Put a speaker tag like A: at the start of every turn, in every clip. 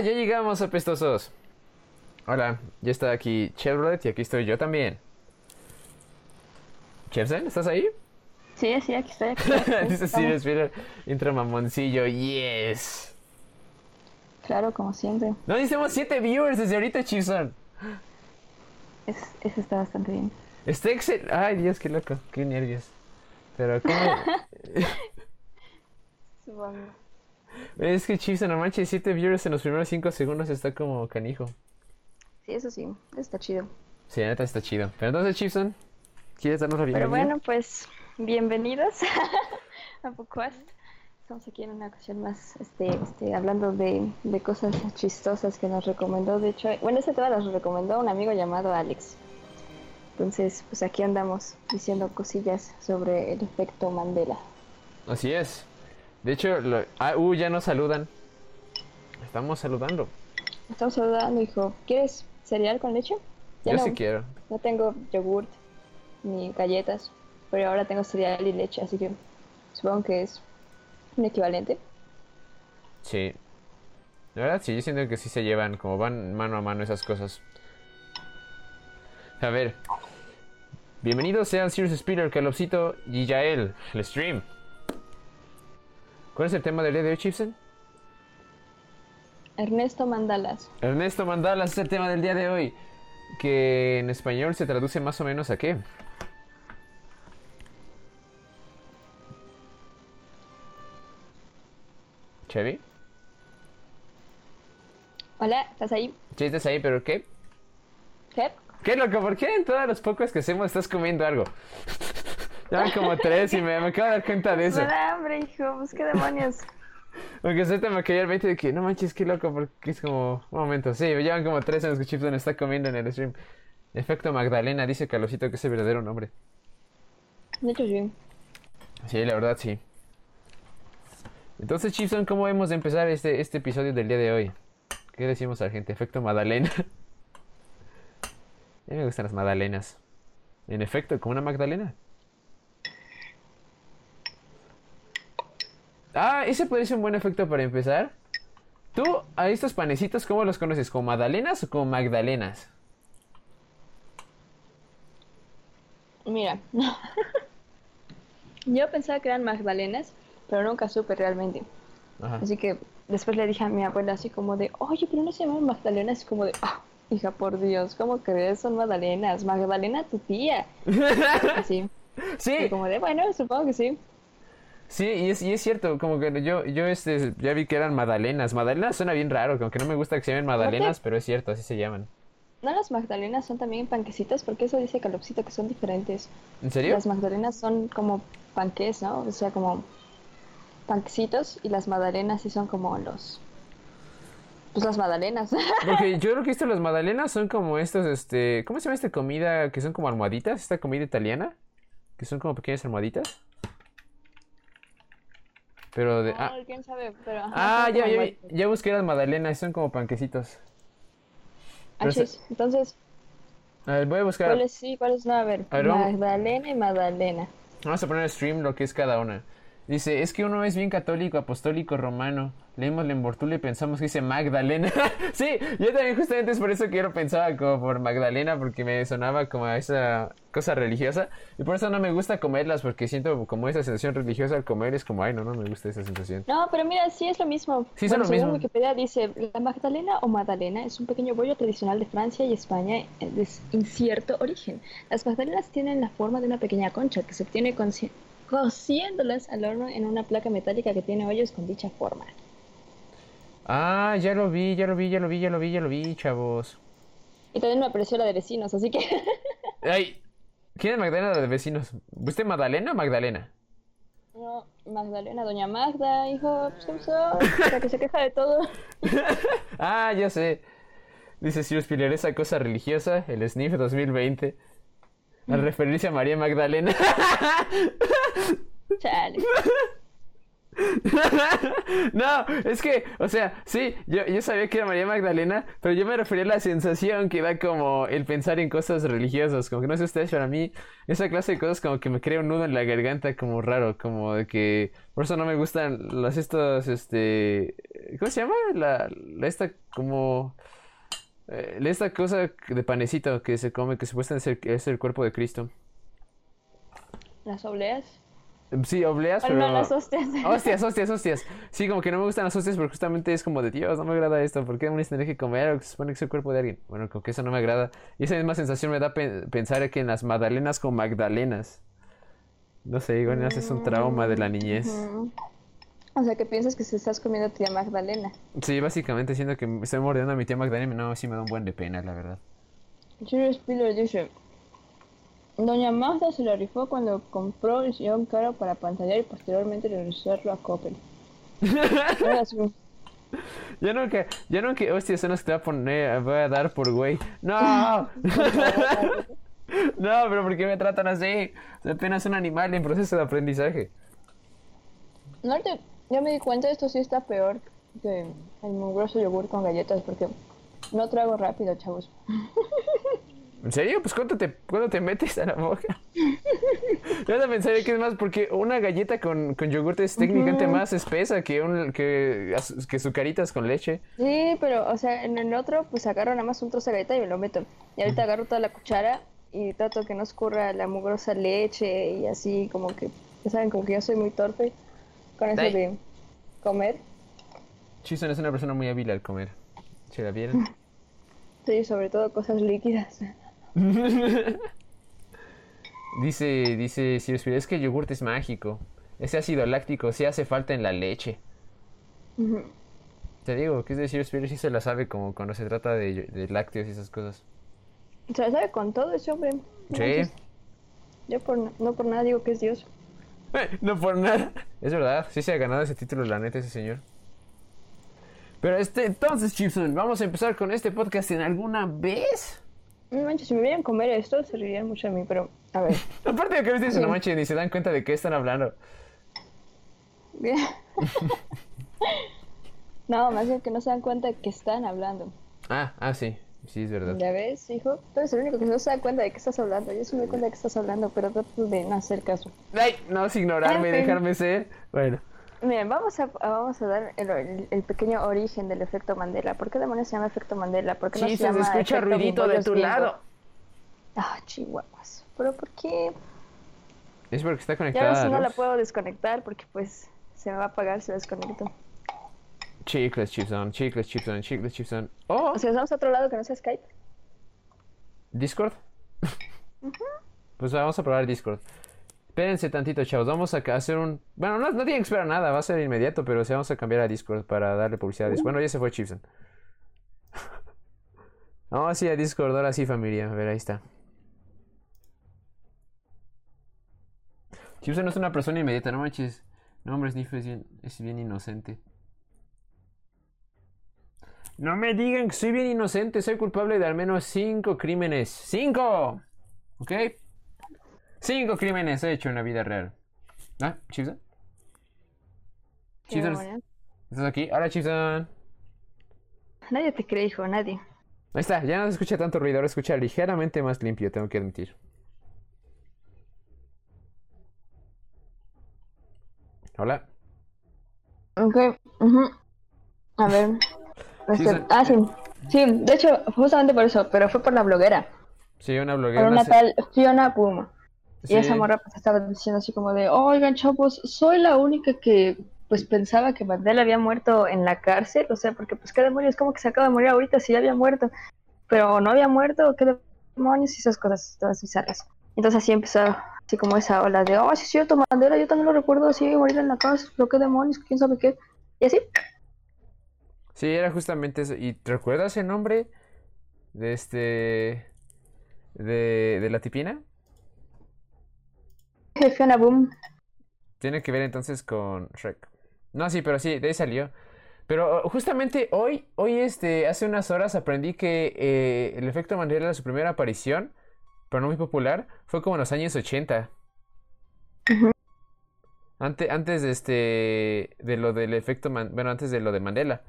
A: ya llegamos apestosos. Hola, ya está aquí Chevrolet y aquí estoy yo también. Chersen, ¿estás ahí?
B: Sí, sí, aquí estoy. Aquí estoy.
A: Dice Sirius Peter, intro mamoncillo, yes.
B: Claro, como siempre.
A: No, hicimos 7 viewers desde ahorita, Chipson.
B: Es, eso está bastante bien.
A: Está excelente. Ay, Dios, qué loco, qué nervios. Pero, ¿cómo?
B: Supongo.
A: Es que Chipson, no manches, 7 viewers en los primeros 5 segundos está como canijo.
B: Sí, eso sí, está chido.
A: Sí, neta está chido. Pero entonces, Chipson, ¿quieres darnos la bienvenida?
B: Pero bueno, pues bienvenidos a Pocuast. Estamos aquí en una ocasión más este, este, hablando de, de cosas chistosas que nos recomendó. De hecho, bueno, ese tema nos recomendó un amigo llamado Alex. Entonces, pues aquí andamos diciendo cosillas sobre el efecto Mandela.
A: Así es. De hecho, lo... ah, uh, ya nos saludan. Estamos saludando.
B: Estamos saludando, hijo. ¿Quieres cereal con leche? Ya
A: Yo
B: no,
A: sí quiero.
B: no tengo yogurt ni galletas, pero ahora tengo cereal y leche, así que supongo que es un equivalente.
A: Sí. La verdad, sí, yo siento que sí se llevan, como van mano a mano esas cosas. A ver. Bienvenidos sean Sirius Speeder, Calopsito y Yael, el stream. ¿Cuál es el tema del día de hoy, Chipsen?
B: Ernesto Mandalas.
A: Ernesto Mandalas es el tema del día de hoy. Que en español se traduce más o menos a qué? ¿Chevy?
B: Hola, ¿estás ahí?
A: Sí, estás ahí, pero ¿qué?
B: ¿Qué?
A: ¿Qué loco? ¿Por qué en todos los pocos que hacemos estás comiendo algo? Ya como tres y me, me acabo de dar cuenta de eso.
B: Me da hambre, hijo, pues qué demonios.
A: Porque te me cayó el 20 de que no manches, qué loco, porque es como un momento. Sí, llevan como tres en los que Chipson está comiendo en el stream. Efecto Magdalena, dice Carlosito que es el verdadero nombre.
B: De hecho, sí.
A: Sí, la verdad sí. Entonces, Chipson, ¿cómo hemos de empezar este, este episodio del día de hoy? ¿Qué decimos a la gente? Efecto Magdalena. A mí me gustan las magdalenas. En efecto, como una magdalena. Ah, ese ser un buen efecto para empezar. ¿Tú a estos panecitos cómo los conoces? ¿Como magdalenas o como magdalenas?
B: Mira. Yo pensaba que eran magdalenas, pero nunca supe realmente.
A: Ajá.
B: Así que después le dije a mi abuela así como de, oye, pero no se llaman magdalenas. Y como de, ah, hija, por Dios, ¿cómo crees? Son magdalenas. Magdalena, tu tía. Así.
A: Sí,
B: Y como de, bueno, supongo que sí.
A: Sí, y es, y es cierto, como que yo, yo este, ya vi que eran magdalenas. Magdalenas suena bien raro, como que no me gusta que se llamen magdalenas, pero es cierto, así se llaman.
B: No, las magdalenas son también panquecitos, porque eso dice Calopsito que son diferentes.
A: ¿En serio?
B: Las magdalenas son como panques, ¿no? O sea, como panquecitos y las magdalenas sí son como los... Pues las magdalenas.
A: Porque yo creo que esto, las magdalenas son como estos, este, ¿cómo se llama esta comida que son como almohaditas? Esta comida italiana, que son como pequeñas almohaditas. Pero de... Ah,
B: quién sabe, pero... ajá,
A: ah ya, ya, ya busqué las magdalenas, son como panquecitos.
B: Achis. Entonces,
A: A ver, voy a buscar...
B: ¿cuál es sí? ¿Cuál es no? A ver,
A: A ver, vamos-
B: Magdalena y Magdalena.
A: Vamos a poner stream lo que es cada una. Dice, es que uno es bien católico, apostólico, romano. Leímos la envoltura y pensamos que dice Magdalena. sí, yo también justamente es por eso que yo lo pensaba como por Magdalena, porque me sonaba como a esa cosa religiosa. Y por eso no me gusta comerlas, porque siento como esa sensación religiosa al comer. Es como, ay, no, no me gusta esa sensación.
B: No, pero mira, sí es lo mismo.
A: Sí,
B: bueno,
A: lo
B: según
A: mismo.
B: Wikipedia dice, la Magdalena o Magdalena es un pequeño bollo tradicional de Francia y España de incierto origen. Las magdalenas tienen la forma de una pequeña concha que se obtiene coci- cociéndolas al horno en una placa metálica que tiene hoyos con dicha forma.
A: Ah, ya lo vi, ya lo vi, ya lo vi, ya lo vi, ya lo vi, chavos.
B: Y también me apareció la de vecinos, así que...
A: Ay, ¿quién es Magdalena de vecinos? ¿Usted Magdalena o Magdalena?
B: no, Magdalena, doña Magda, hijo, pues. La que se queja de todo.
A: ah, ya sé. Dice Sirius Pilar, esa cosa religiosa, el Sniff 2020. Al referirse a María Magdalena.
B: Chale.
A: no, es que, o sea, sí, yo, yo sabía que era María Magdalena, pero yo me refería a la sensación que da como el pensar en cosas religiosas, como que no sé ustedes, pero a mí esa clase de cosas como que me crea un nudo en la garganta como raro, como de que, por eso no me gustan las estos, este, ¿cómo se llama? La, la esta como... eh, esta cosa de panecito que se come, que supuestamente es el, es el cuerpo de Cristo.
B: Las obleas.
A: Sí, obleas, pero...
B: no, las hostias.
A: Hostias, hostias, hostias. Sí, como que no me gustan las hostias porque justamente es como de Dios, no me agrada esto. ¿Por qué demonios tendré que comer o que se supone que es el cuerpo de alguien? Bueno, como que eso no me agrada. Y esa misma sensación me da pe- pensar que en las magdalenas con magdalenas. No sé, igual es un trauma de la niñez.
B: O sea, que piensas que se estás comiendo a tía Magdalena.
A: Sí, básicamente siento que me estoy mordiendo a mi tía Magdalena. No, sí me da un buen de pena, la verdad.
B: Jerry Spiller dice: Doña Magda se la rifó cuando compró el sillón caro para pantallar y posteriormente regresarlo a Coppel.
A: Yo nunca, yo nunca, hostia, las que te voy a poner, voy a dar por güey. No, no, pero ¿por qué me tratan así? Soy apenas un animal en proceso de aprendizaje.
B: No te- ya me di cuenta, esto sí está peor que el mugroso yogur con galletas porque no trago rápido, chavos.
A: ¿En serio? Pues ¿cuánto te, cuánto te metes a la boca? Yo de pensaría que es más porque una galleta con, con yogurt es técnicamente más espesa que, un, que, que sucaritas con leche.
B: Sí, pero, o sea, en el otro, pues agarro nada más un trozo de galleta y me lo meto. Y ahorita agarro toda la cuchara y trato que no escurra la mugrosa leche y así, como que, ya saben, como que yo soy muy torpe con eso de comer.
A: Chison es una persona muy hábil al comer. ¿Se la vieron?
B: Sí, sobre todo cosas líquidas.
A: Dice, dice Sirius es que el yogurt es mágico. Ese ácido láctico sí hace falta en la leche. Te digo, que es de Sirius Spear sí se la sabe como cuando se trata de, lácteos y esas cosas.
B: Se la sabe con todo ese hombre.
A: Sí.
B: Yo por, no por nada digo que es Dios.
A: No por nada. Es verdad, sí se ha ganado ese título, la neta, ese señor. Pero este, entonces, Chipson, vamos a empezar con este podcast en alguna vez.
B: No manches, si me vieran comer esto, se reirían mucho de mí, pero a ver.
A: Aparte de que viste
B: Sí.
A: no manches, ni se dan cuenta de qué están hablando.
B: Bien. no, más bien que no se dan cuenta de que están hablando.
A: Ah, ah, sí, sí, es verdad.
B: ¿Ya ves, hijo? Tú eres el único que no se da cuenta de que estás hablando. Yo sí me doy cuenta de que estás hablando, pero trato de no hacer caso.
A: Ay, no es ignorarme,
B: En fin.
A: dejarme ser. Bueno,
B: Miren, vamos a, vamos a dar el, el- el pequeño origen del efecto Mandela. ¿Por qué demonios se llama efecto Mandela? ¿Por qué no se
A: se
B: llama
A: escucha ruidito de tu lado.
B: Ah, chihuahuas. ¿Pero por qué?
A: Es porque está
B: Ya
A: conectada.
B: ves,
A: a
B: no la puedo desconectar porque pues se me va a apagar si la desconecto.
A: Chicles, Chipson, chicles, Chipson, chicles, Chipson. Oh,
B: O sea, vamos a otro lado que no sea Skype.
A: Discord. Pues vamos a probar Discord. Espérense tantito, chavos. Vamos a hacer un. Bueno, no, no tienen que esperar nada, va a ser inmediato, pero sí vamos a cambiar a Discord para darle publicidad a Discord. Bueno, ya se fue Chipson. Vamos sí a Discord, ahora sí, familia. A ver, ahí está. Chipson no es una persona inmediata, no manches. No, hombre, Sniff es bien, es bien inocente. No me digan que soy bien inocente, soy culpable de al menos cinco crímenes. ¡Cinco! ¿Ok? Cinco crímenes he hecho en la vida real. ¿Ah? ¿Chipson? Chipson. ¿estás aquí? Hola, Chipson.
B: Nadie te cree, hijo, nadie.
A: Ahí está, ya no se escucha tanto ruido, ahora se escucha ligeramente más limpio, tengo que admitir. Hola.
B: Ok. ujú. A ver.
A: Sí,
B: Este, ah, sí. Sí, de hecho, justamente por eso, pero fue por la bloguera.
A: Sí, una
B: Por
A: bloguera.
B: una
A: se-
B: tal Fiona Puma.
A: sí,
B: Y esa morra pues estaba diciendo así como de, oigan chavos, soy la única que pues pensaba que Mandela había muerto en la cárcel, o sea, porque pues qué demonios, como que se acaba de morir ahorita si ya había muerto, pero no había muerto, qué demonios y esas cosas todas bizarras. Entonces así empezó así como esa ola de, oh, sí es cierto, Mandela, yo también lo recuerdo así, morir en la cárcel, pero qué demonios, quién sabe qué. Y así,
A: Sí, era justamente eso. ¿Y te recuerdas el nombre de este. de, de la tipina?
B: Fiona Boom.
A: Tiene que ver entonces con Shrek. No, sí, pero sí, de ahí salió. Pero justamente hoy, hoy este, hace unas horas aprendí que eh, el efecto Mandela, su primera aparición, pero no muy popular, fue como en los años 80.
B: Ujú.
A: Antes, antes de este. de lo del efecto. Man- bueno, antes de lo de Mandela.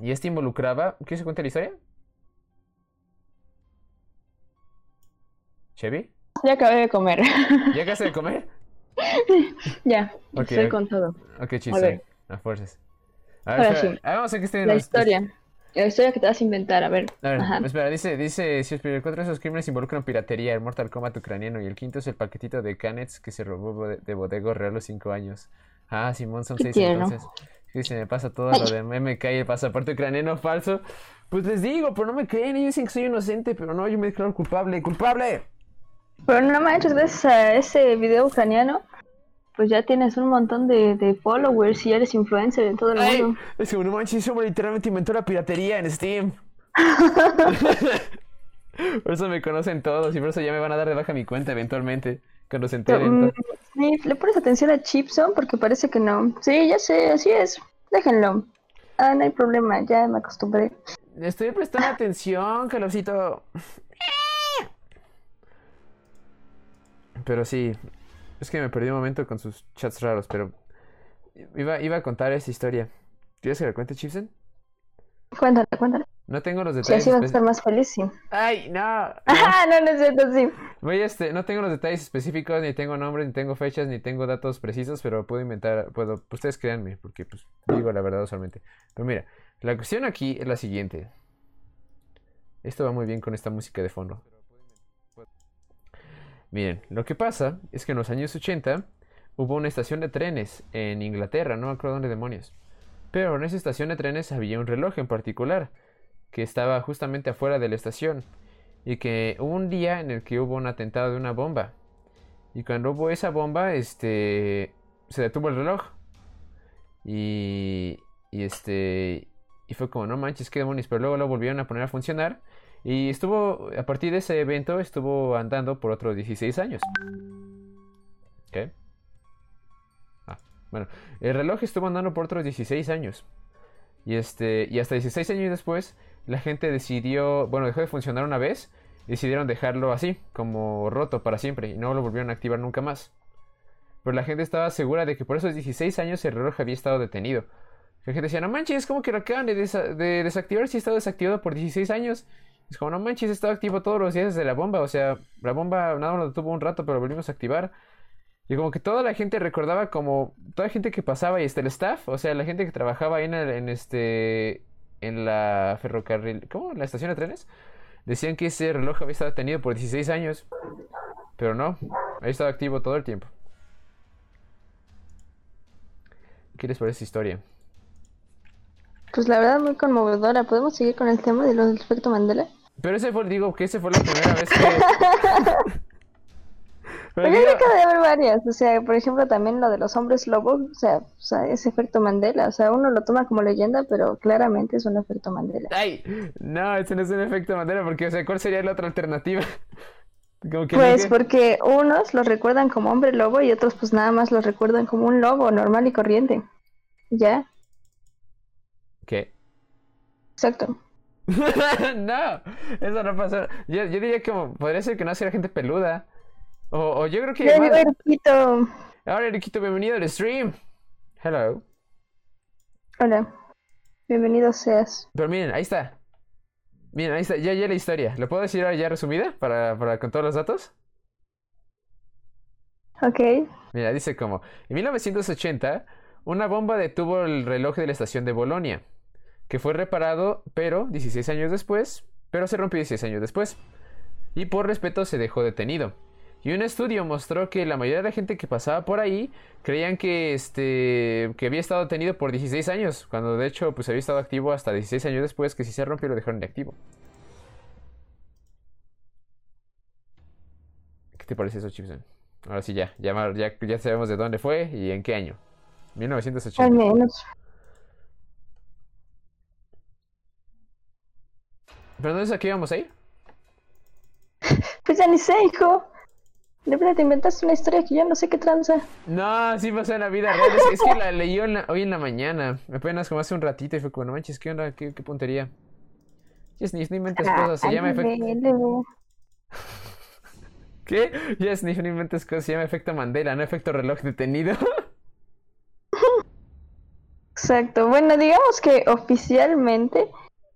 A: Y este involucraba. ¿Quieres que cuente la historia? ¿Chevy?
B: Ya acabé de comer.
A: ¿Ya acabaste de comer?
B: ya,
A: Ok,
B: estoy con todo.
A: Ok, chiste.
B: ver.
A: A fuerzas. A ver,
B: Ahora
A: espera.
B: sí.
A: Vamos a que estén
B: La
A: los-
B: historia. La historia que te vas a inventar, a ver.
A: A ver,
B: Ajá.
A: espera, dice, dice, si el cuatro de esos crímenes involucran piratería, el Mortal Kombat ucraniano y el quinto es el paquetito de Canets que se robó de Bodego Real los cinco años. Ah, Simón, son seis entonces. Sí, se me pasa todo lo de MK y el pasaporte ucraniano falso. Pues les digo, pero no me creen, ellos dicen que soy inocente, pero no, yo me declaro culpable, culpable.
B: Pero no manches, gracias a ese video ucraniano, pues ya tienes un montón de, de followers y eres influencer en todo el
A: Ay,
B: mundo.
A: es como no manches, literalmente inventó la piratería en Steam. por eso me conocen todos y por eso ya me van a dar de baja mi cuenta eventualmente, cuando se
B: Pero,
A: enteren.
B: mm, sí, le pones atención a Chipson porque parece que no. Sí, ya sé, así es. Déjenlo. Ah, no hay problema, ya me acostumbré.
A: Estoy prestando atención, Calorcito. Pero sí, es que me perdí un momento con sus chats raros, pero iba, iba a contar esa historia. ¿Quieres que la cuente, Chipsen?
B: Cuéntale, cuéntale.
A: No tengo los detalles
B: así vas a estar más feliz, sí.
A: ¡Ay, no!
B: Ah, no, no es cierto, sí.
A: Voy este, no tengo los detalles específicos, ni tengo nombres, ni tengo fechas, ni tengo datos precisos, pero puedo inventar, puedo, ustedes créanme, porque pues digo la verdad usualmente. Pero mira, la cuestión aquí es la siguiente. Esto va muy bien con esta música de fondo. Miren, lo que pasa es que en los años 80 hubo una estación de trenes en Inglaterra, no me acuerdo dónde demonios. Pero en esa estación de trenes había un reloj en particular, que estaba justamente afuera de la estación y que hubo un día en el que hubo un atentado de una bomba. Y cuando hubo esa bomba, este se detuvo el reloj. Y y este y fue como no manches, qué demonios, pero luego lo volvieron a poner a funcionar y estuvo a partir de ese evento estuvo andando por otros 16 años. ¿Qué? Ah, bueno, el reloj estuvo andando por otros 16 años. Y este y hasta 16 años después la gente decidió, bueno, dejó de funcionar una vez decidieron dejarlo así, como roto para siempre, y no lo volvieron a activar nunca más. Pero la gente estaba segura de que por esos 16 años el reloj había estado detenido. La gente decía, no manches, como que lo acaban de, desa- de desactivar si ha estado desactivado por 16 años. Es como, no manches, ha estado activo todos los días desde la bomba. O sea, la bomba nada más lo detuvo un rato, pero lo volvimos a activar. Y como que toda la gente recordaba como toda la gente que pasaba y este el staff, o sea, la gente que trabajaba ahí en, en este en la ferrocarril, ¿cómo? En la estación de trenes, decían que ese reloj había estado detenido por 16 años, pero no, había estado activo todo el tiempo. ¿Qué les parece esa historia?
B: Pues la verdad, muy conmovedora. ¿Podemos seguir con el tema de los del efecto Mandela?
A: Pero ese fue, digo, que ese fue la primera vez que... Pero
B: yo creo que debe haber varias. O sea, por ejemplo, también lo de los hombres lobos. O sea, o sea, ese efecto Mandela. O sea, uno lo toma como leyenda, pero claramente es un efecto Mandela.
A: Ay, no, ese no es un efecto Mandela, porque, o sea, ¿cuál sería la otra alternativa? Como que
B: Pues porque unos los recuerdan como hombre lobo y otros pues nada más los recuerdan como un lobo normal y corriente. ¿Ya?
A: ¿Qué?
B: Exacto.
A: no, eso no pasa. Yo, yo diría que podría ser que no sea gente peluda. O, o yo creo que... Más-
B: Erquito.
A: Ahora, Eriquito, bienvenido al stream. Hello.
B: Hola. Bienvenido seas.
A: Pero miren, ahí está. Miren, ahí está, ya, ya la historia. ¿Lo puedo decir ahora ya resumida para, para con todos los datos?
B: Ok.
A: Mira, dice como, en 1980, una bomba detuvo el reloj de la estación de Bolonia, que fue reparado, pero 16 años después, pero se rompió 16 años después, y por respeto se dejó detenido. Y un estudio mostró que la mayoría de la gente que pasaba por ahí creían que este que había estado detenido por 16 años, cuando de hecho pues había estado activo hasta 16 años después, que si se rompió lo dejaron inactivo. ¿Qué te parece eso, Chipson? Ahora sí ya, ya, ya, ya sabemos de dónde fue y en qué año. 1980.
B: Al menos.
A: ¿Pero entonces a qué íbamos a ir?
B: Pues ya ni sé, hijo. De verdad te inventaste una historia que yo no sé qué tranza.
A: No, sí pasó en la vida real. Es, es que la leí en la- hoy en la mañana. Apenas como hace un ratito y fue como, no manches, ¿qué onda? ¿Qué, qué puntería? Yes, ni, no inventes cosas, se llama efecto... ¿Qué? Ya es ni inventes cosas, se llama efecto Mandela, no efecto reloj detenido.
B: Exacto. Bueno, digamos que oficialmente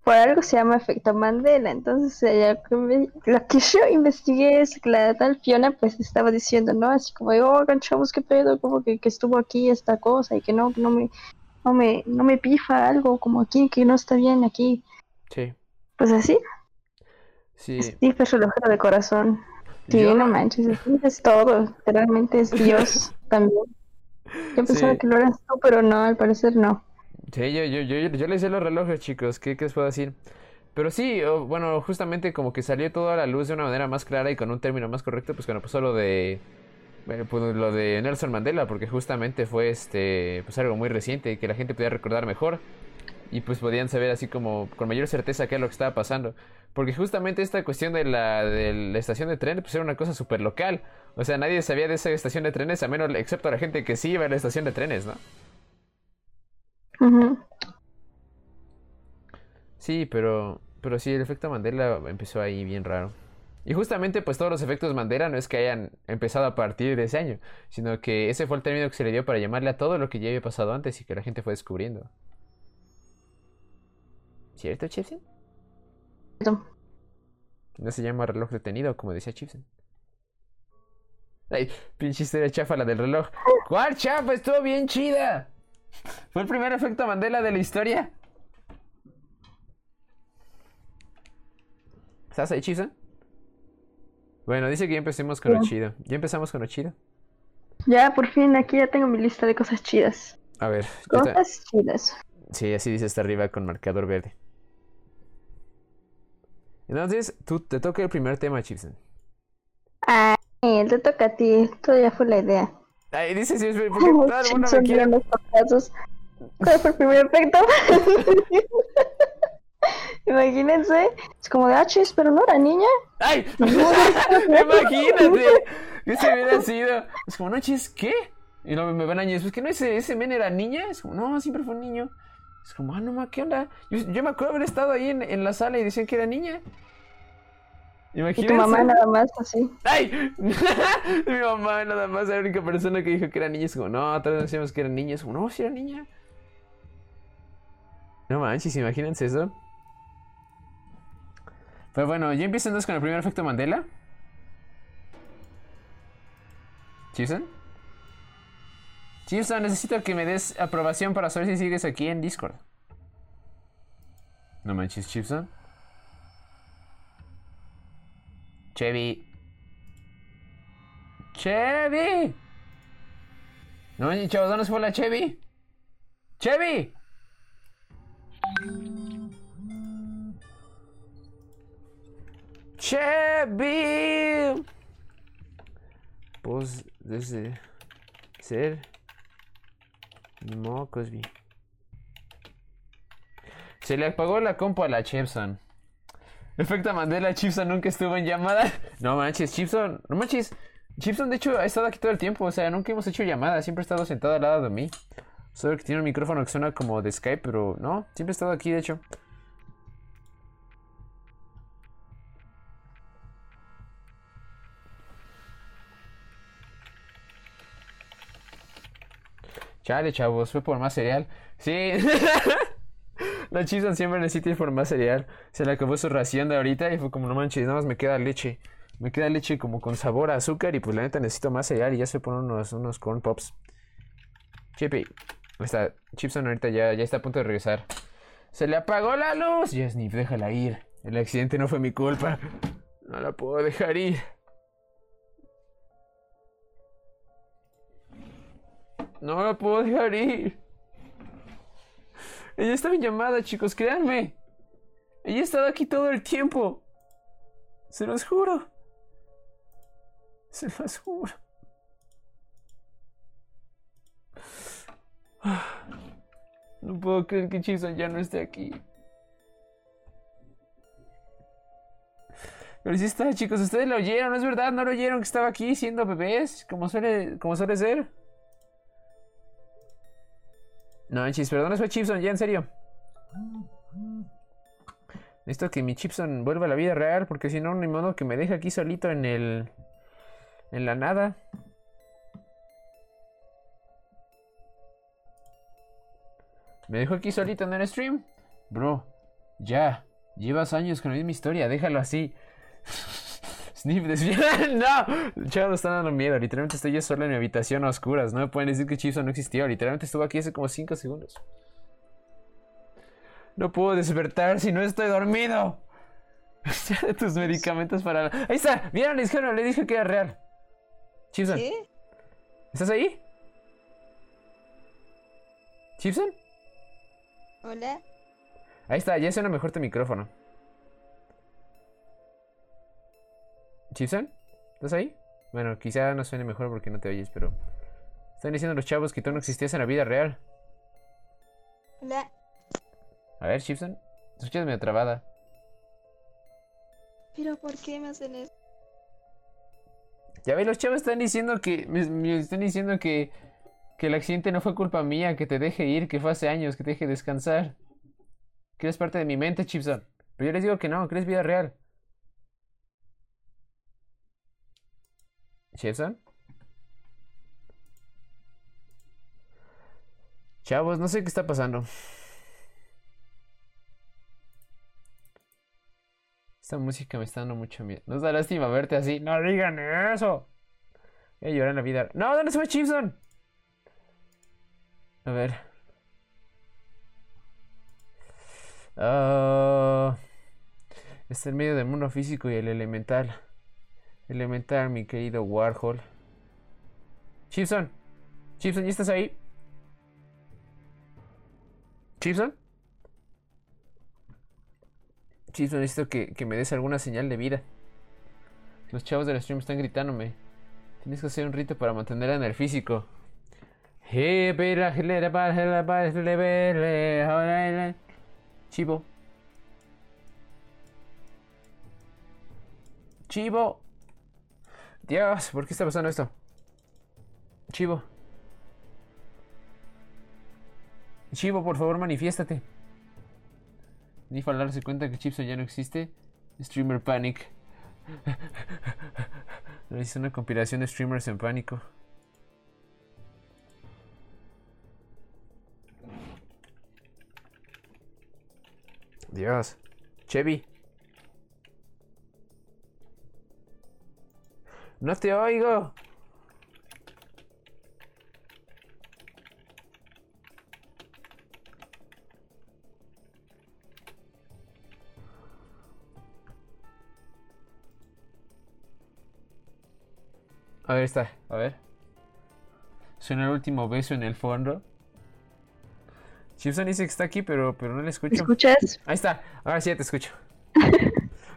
B: por algo se llama efecto Mandela. Entonces, eh, lo que yo investigué es que la tal Fiona pues estaba diciendo, ¿no? Así como, oh, chavos, qué pedo, como que, que, estuvo aquí esta cosa y que no, no me, no me, no me pifa algo como aquí, que no está bien aquí.
A: Sí.
B: Pues así.
A: Sí.
B: Steve es relojero de corazón. Sí, no manches, es todo, literalmente es Dios también. Yo pensaba que lo eras tú, pero no, al parecer no.
A: Sí, yo, yo, yo, yo le hice los relojes, chicos, ¿qué, ¿qué, os puedo decir? Pero sí, bueno, justamente como que salió todo a la luz de una manera más clara y con un término más correcto, pues cuando pasó lo de... Bueno, pues lo de Nelson Mandela, porque justamente fue este, pues algo muy reciente que la gente podía recordar mejor y pues podían saber así como con mayor certeza qué es lo que estaba pasando. Porque justamente esta cuestión de la, de la estación de tren pues era una cosa súper local. O sea, nadie sabía de esa estación de trenes, a menos excepto la gente que sí iba a la estación de trenes, ¿no? Sí, pero, pero sí, el efecto Mandela empezó ahí bien raro. Y justamente pues todos los efectos Mandela no es que hayan empezado a partir de ese año, sino que ese fue el término que se le dio para llamarle a todo lo que ya había pasado antes y que la gente fue descubriendo. ¿Cierto, Chipsen? No se llama reloj detenido, como decía Chipsen. Ay, pinche historia chafa la del reloj. ¿Cuál chafa? Estuvo bien chida. Fue el primer efecto Mandela de la historia. ¿Estás ahí, Chisa? Bueno, dice que ya empecemos con lo chido. ¿Ya empezamos con lo chido?
B: Ya, por fin, aquí ya tengo mi lista de cosas chidas.
A: A ver.
B: Cosas chidas.
A: Sí, así dice hasta arriba con marcador verde. Entonces, tú te toca el primer tema, Chipsen.
B: Ah, te toca a ti. Todavía fue la idea.
A: Ay, dice sí, porque todo el mundo me quiere.
B: ¿Cuál fue el primer efecto? Imagínense, es como de H, pero no era niña.
A: ¡Ay! Imagínate, ese hubiera sido. Es como, no, chis, ¿qué? Y no me van a decir, pues que no, ese, ese men era niña. Es como, no, siempre fue un niño. Es como, ah, no, ma, ¿qué onda? Yo, yo me acuerdo haber estado ahí en, en la sala y decían que era niña.
B: Imagínense. Y tu mamá nada más así.
A: ¡Ay! Mi mamá nada más, la única persona que dijo que era niña. Es como, no, todos decíamos que era niña. Es como, no, si era niña. No manches, imagínense eso. Pues bueno, ya empiezo entonces con el primer efecto Mandela. ¿Chipson? Chipson, necesito que me des aprobación para saber si sigues aquí en Discord. No manches, Chipson. Chevy. Chevy. No chavos, ¿dónde se fue la Chevy? Chevy. Chevy. Pues desde ser no Cosby. Se le apagó la compa a la Chipson. Efecto Mandela, Chipson nunca estuvo en llamada. No manches, Chipson, no manches. Chipson, de hecho, ha estado aquí todo el tiempo. O sea, nunca hemos hecho llamada. Siempre ha estado sentado al lado de mí. Solo que tiene un micrófono que suena como de Skype, pero no, siempre ha estado aquí, de hecho. Chale, chavos, fue por más cereal. Sí. La Chison siempre necesita más cereal. Se le acabó su ración de ahorita y fue como, no manches, nada más me queda leche. Me queda leche como con sabor a azúcar y pues la neta necesito más cereal y ya se ponen unos, unos corn pops. Chippy. Está, Chipson ahorita ya, ya está a punto de regresar. ¡Se le apagó la luz! Yesnif, déjala ir. El accidente no fue mi culpa. No la puedo dejar ir. No la puedo dejar ir. Ella estaba en llamada, chicos, créanme. Ella ha estado aquí todo el tiempo. Se los juro. Se los juro. No puedo creer que Chison ya no esté aquí. Pero sí está, chicos. Ustedes lo oyeron, ¿no es verdad? ¿No lo oyeron que estaba aquí siendo bebés? Como suele, como suele ser. No, chis, perdón, fue Chipson, ya en serio. Necesito que mi Chipson vuelva a la vida real, porque si no, ni modo que me deje aquí solito en el. En la nada. Me dejo aquí solito en el stream. Bro, ya. Llevas años con la misma historia, déjalo así. Sniff no, chavos, me están dando miedo. Literalmente estoy yo solo en mi habitación a oscuras. No me pueden decir que Chipson no existió. Literalmente estuvo aquí hace como 5 segundos. No puedo despertar si no estoy dormido. de tus medicamentos para. Ahí está, vieron, le dije que era real. Chipson. ¿Qué? ¿Estás ahí? ¿Chipson?
C: Hola.
A: Ahí está, ya suena mejor tu micrófono. ¿Chipson? ¿Estás ahí? Bueno, quizá no suene mejor porque no te oyes, pero... Están diciendo los chavos que tú no existías en la vida real.
C: Hola.
A: A ver, Chipson. Te escuchas medio trabada.
C: ¿Pero por qué me hacen eso?
A: Ya ve, los chavos están diciendo que... Me, están diciendo que... Que el accidente no fue culpa mía, que te deje ir, que fue hace años, que te deje descansar. Que eres parte de mi mente, Chipson. Pero yo les digo que no, que eres vida real. Chipson. Chavos, no sé qué está pasando. Esta música me está dando mucho miedo. Nos da lástima verte así. No digan eso. Voy a llorar en la vida. No, ¿dónde se fue Chipson? A ver. Ah, está en medio del mundo físico y el elemental. Elemental, mi querido Warhol. Chipson. Chipson, ¿ya estás ahí? Chipson. Chipson, necesito que, que me des alguna señal de vida. Los chavos del stream están gritándome. Tienes que hacer un rito para mantener en el físico. Chivo. Chivo. Dios, ¿por qué está pasando esto? Chivo. Chivo, por favor, manifiéstate. Ni para darse cuenta que Chipson ya no existe. Streamer Panic. Hice una compilación de streamers en pánico. Dios. Chevy. No te oigo. A ver, está. A ver. Suena el último beso en el fondo. Chipson dice que está aquí, pero, pero no le escucho. ¿Me
B: escuchas?
A: Ahí está. Ahora sí ya te escucho.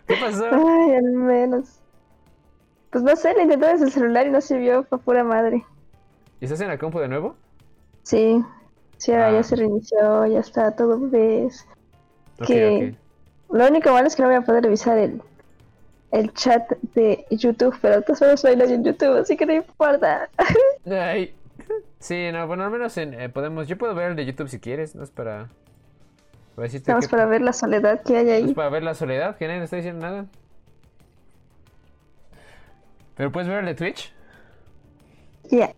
A: ¿Qué pasó?
B: Ay, al menos. Pues no sé, le intentó desde el celular y no sirvió, fue pura madre.
A: ¿Y estás en la compu de nuevo?
B: Sí. Sí, ahora ya ah. se reinició, ya está todo ves. que lo único malo es que no voy a poder revisar el, el chat de YouTube, pero todos vez soy en YouTube, así que no importa.
A: Ay. Sí, no, bueno, al menos eh, podemos. Yo puedo ver el de YouTube si quieres, no es para.
B: para Vamos para ver la soledad que hay ahí.
A: Es para ver la soledad, que nadie está diciendo nada. Pero puedes ver el de Twitch.
B: Ya.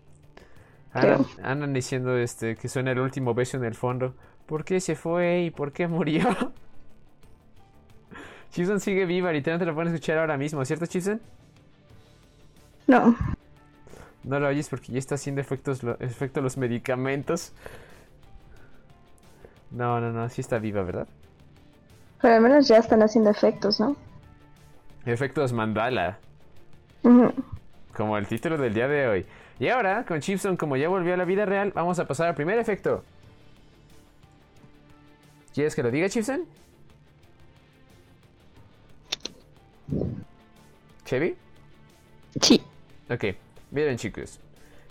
A: Andan, diciendo este que suena el último beso en el fondo. ¿Por qué se fue y por qué murió? Chipson sigue viva, literalmente lo pueden escuchar ahora mismo, ¿cierto, Chipson?
B: No.
A: No lo oyes porque ya está haciendo efectos efecto los medicamentos. No, no, no, sí está viva, ¿verdad?
B: Pero al menos ya están haciendo efectos, ¿no?
A: Efectos mandala. Como el título del día de hoy. Y ahora, con Chipson, como ya volvió a la vida real, vamos a pasar al primer efecto. ¿Quieres que lo diga, Chipson? ¿Chevy?
B: Sí.
A: Ok. Miren chicos,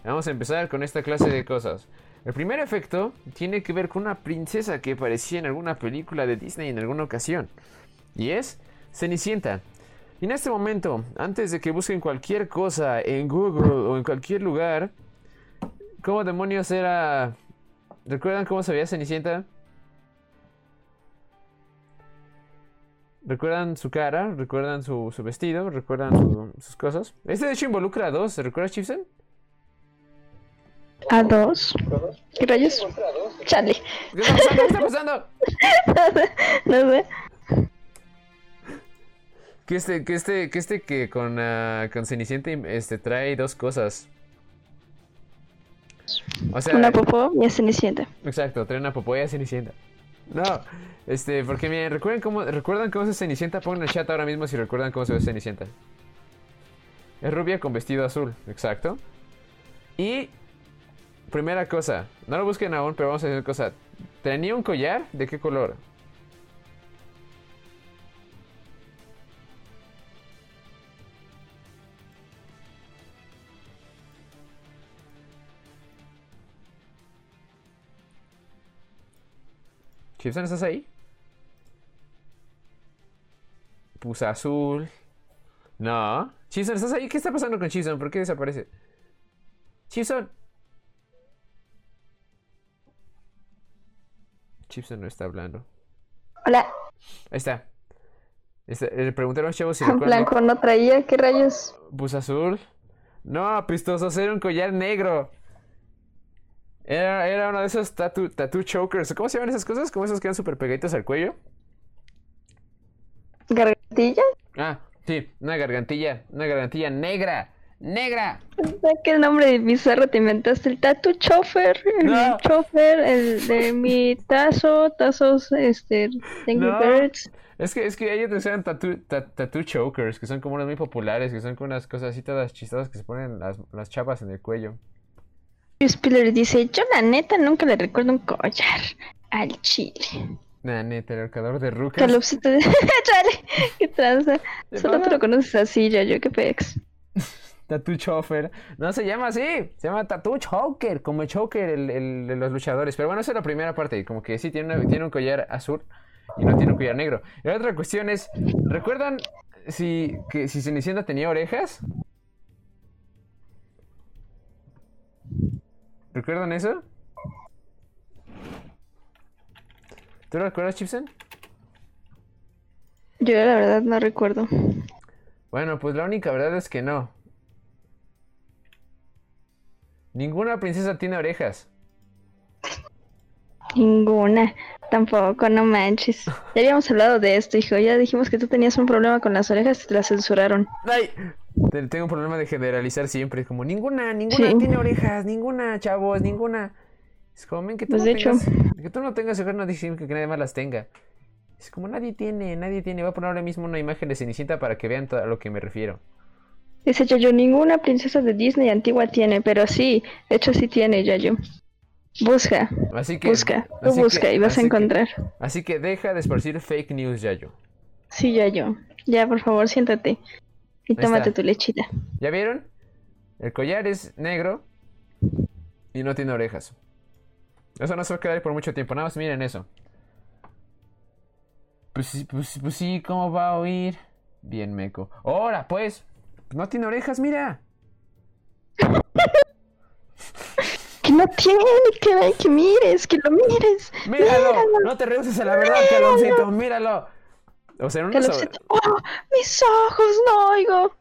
A: vamos a empezar con esta clase de cosas. El primer efecto tiene que ver con una princesa que aparecía en alguna película de Disney en alguna ocasión. Y es Cenicienta. Y en este momento, antes de que busquen cualquier cosa en Google o en cualquier lugar, ¿cómo demonios era... ¿Recuerdan cómo se veía Cenicienta? Recuerdan su cara, recuerdan su, su vestido, recuerdan su- sus cosas. Este de hecho involucra a dos, ¿recuerdas, Chipsen?
B: A dos. ¿Qué rayos? Chale.
A: ¿Qué está pasando? ¿Qué está pasando?
B: no sé.
A: Que este, que este, que este que con, ah, con Cenicienta este, trae dos cosas. O sea,
B: Una popó y es cenicienta.
A: exacto, trae una popoya Cenicienta. No, este, porque miren, recuerden cómo, recuerdan cómo se Cenicienta, pongan en el chat ahora mismo si recuerdan cómo se ve Cenicienta. Es rubia con vestido azul, exacto. Y primera cosa, no lo busquen aún, pero vamos a decir una cosa. ¿Tenía un collar? ¿De qué color? Chipson, ¿estás ahí? Puse azul. No. Chipson, ¿estás ahí? ¿Qué está pasando con Chipson? ¿Por qué desaparece? Chipson. Chipson no está hablando.
B: Hola.
A: Ahí está. Este, le pregunté a los chavos si recuerdan.
B: Blanco no traía. ¿Qué rayos?
A: Puse azul. No, pistosos, era un collar negro. Era, era uno de esos tattoo, tattoo chokers. ¿Cómo se llaman esas cosas? ¿Cómo esos que quedan súper pegaditos al cuello?
B: ¿Gargantilla?
A: Ah, sí, una gargantilla. Una gargantilla negra. ¡Negra!
B: ¿Qué nombre bizarro te inventaste? El tatu chofer, el
A: No.
B: chofer, el de mi tazo, tazos, este,
A: No.
B: Birds.
A: Es que, es que ellos decían tattoo, ta- tattoo chokers, que son como unos muy populares, que son como unas cosas así todas chistosas que se ponen las, las chapas en el cuello.
B: Spiller dice, yo la neta nunca le recuerdo un collar al chile.
A: Nah, neta, el arcador de rucas.
B: Calopsito de... Chale, qué tranza.
A: ¿Qué
B: Solo
A: pasa?
B: tú lo conoces así, ya yo, qué pex.
A: Tattoo Chofer. No se llama así. Se llama Tattoo Choker. Como el Choker, el, el de los luchadores. Pero bueno, esa es la primera parte. Como que sí, tiene, una- tiene un collar azul y no tiene un collar negro. Y la otra cuestión es: ¿recuerdan si, que, si Cenicienta tenía orejas? ¿Recuerdan eso? ¿Tú lo recuerdas, Chipsen?
B: Yo la verdad no recuerdo.
A: Bueno, pues la única verdad es que no. Ninguna princesa tiene orejas.
B: Ninguna. Tampoco, no manches. Ya habíamos hablado de esto, hijo. Ya dijimos que tú tenías un problema con las orejas y te las censuraron.
A: ¡Ay! Te- Tengo un problema de generalizar siempre. Como ninguna, ninguna
B: Sí.
A: tiene orejas, ninguna, chavos, ninguna. Es como, men, que tú,
B: Pues
A: no
B: hecho.
A: tengas, que tú no tengas orejas no significa que nadie más las tenga. Es como nadie tiene, nadie tiene. Voy a poner ahora mismo una imagen de Cenicienta para que vean todo a lo que me refiero.
B: Dice Yayo, ninguna princesa de Disney antigua tiene, pero sí, de hecho sí tiene Yayo. Busca,
A: Así que.
B: busca, tú
A: que-
B: busca y vas a
A: que-
B: encontrar.
A: así que deja de esparcir fake news, Yayo.
B: Sí, Yayo. Ya, por favor, siéntate. Y
A: Ahí
B: tómate
A: está.
B: tu lechita.
A: ¿Ya vieron? El collar es negro y no tiene orejas. Eso no se va a quedar por mucho tiempo. Nada más miren eso. Pues, sí, pues, pues sí, ¿cómo va a oír? Bien, meco. ¡Ahora, pues! No tiene orejas, mira.
B: Que no tiene, que, que mires, que lo mires.
A: ¡Míralo! No te rehuses a la verdad, Caloncito. ¡Míralo! O sea, no
B: Calopsito. ¡Oh, mis ojos, no oigo.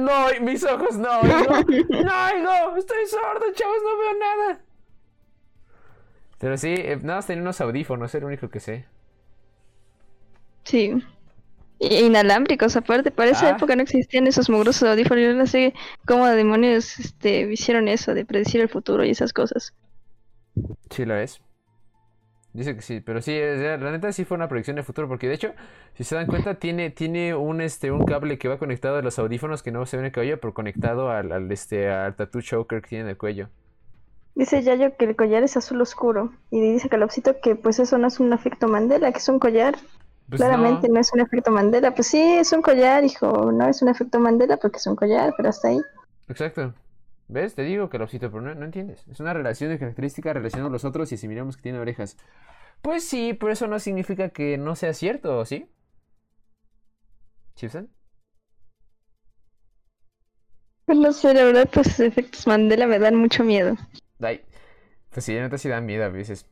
A: No, mis ojos no oigo. No oigo. Estoy sordo, chavos, no veo nada. Pero sí, eh, nada más tenía unos audífonos, es lo único que sé.
B: Sí. Inalámbricos, aparte, para esa
A: Ah.
B: época no existían esos mugrosos audífonos. Yo no sé cómo demonios este, hicieron eso de predecir el futuro y esas cosas.
A: Sí, lo es. Dice que sí, pero sí, la neta sí fue una predicción de futuro, porque de hecho, si se dan cuenta, tiene, tiene un este un cable que va conectado a los audífonos que no se ve en el cabello, pero conectado al, al este al tattoo choker que tiene en el cuello.
B: Dice Yayo que el collar es azul oscuro. Y dice Calopsito que pues eso no es un efecto Mandela, que es un collar.
A: Pues
B: Claramente
A: no,
B: no. es un efecto Mandela. Pues sí, es un collar, hijo. No es un efecto Mandela porque es un collar, pero hasta ahí.
A: exacto. ¿Ves? Te digo que lo pero no, no entiendes. Es una relación de característica relacionando a los otros y asimilamos que tiene orejas. Pues sí, pero eso no significa que no sea cierto, ¿sí? ¿Chipson?
B: Pues no sé, la verdad, pues efectos Mandela me dan mucho miedo.
A: Ay, pues sí, neta sí da miedo a veces.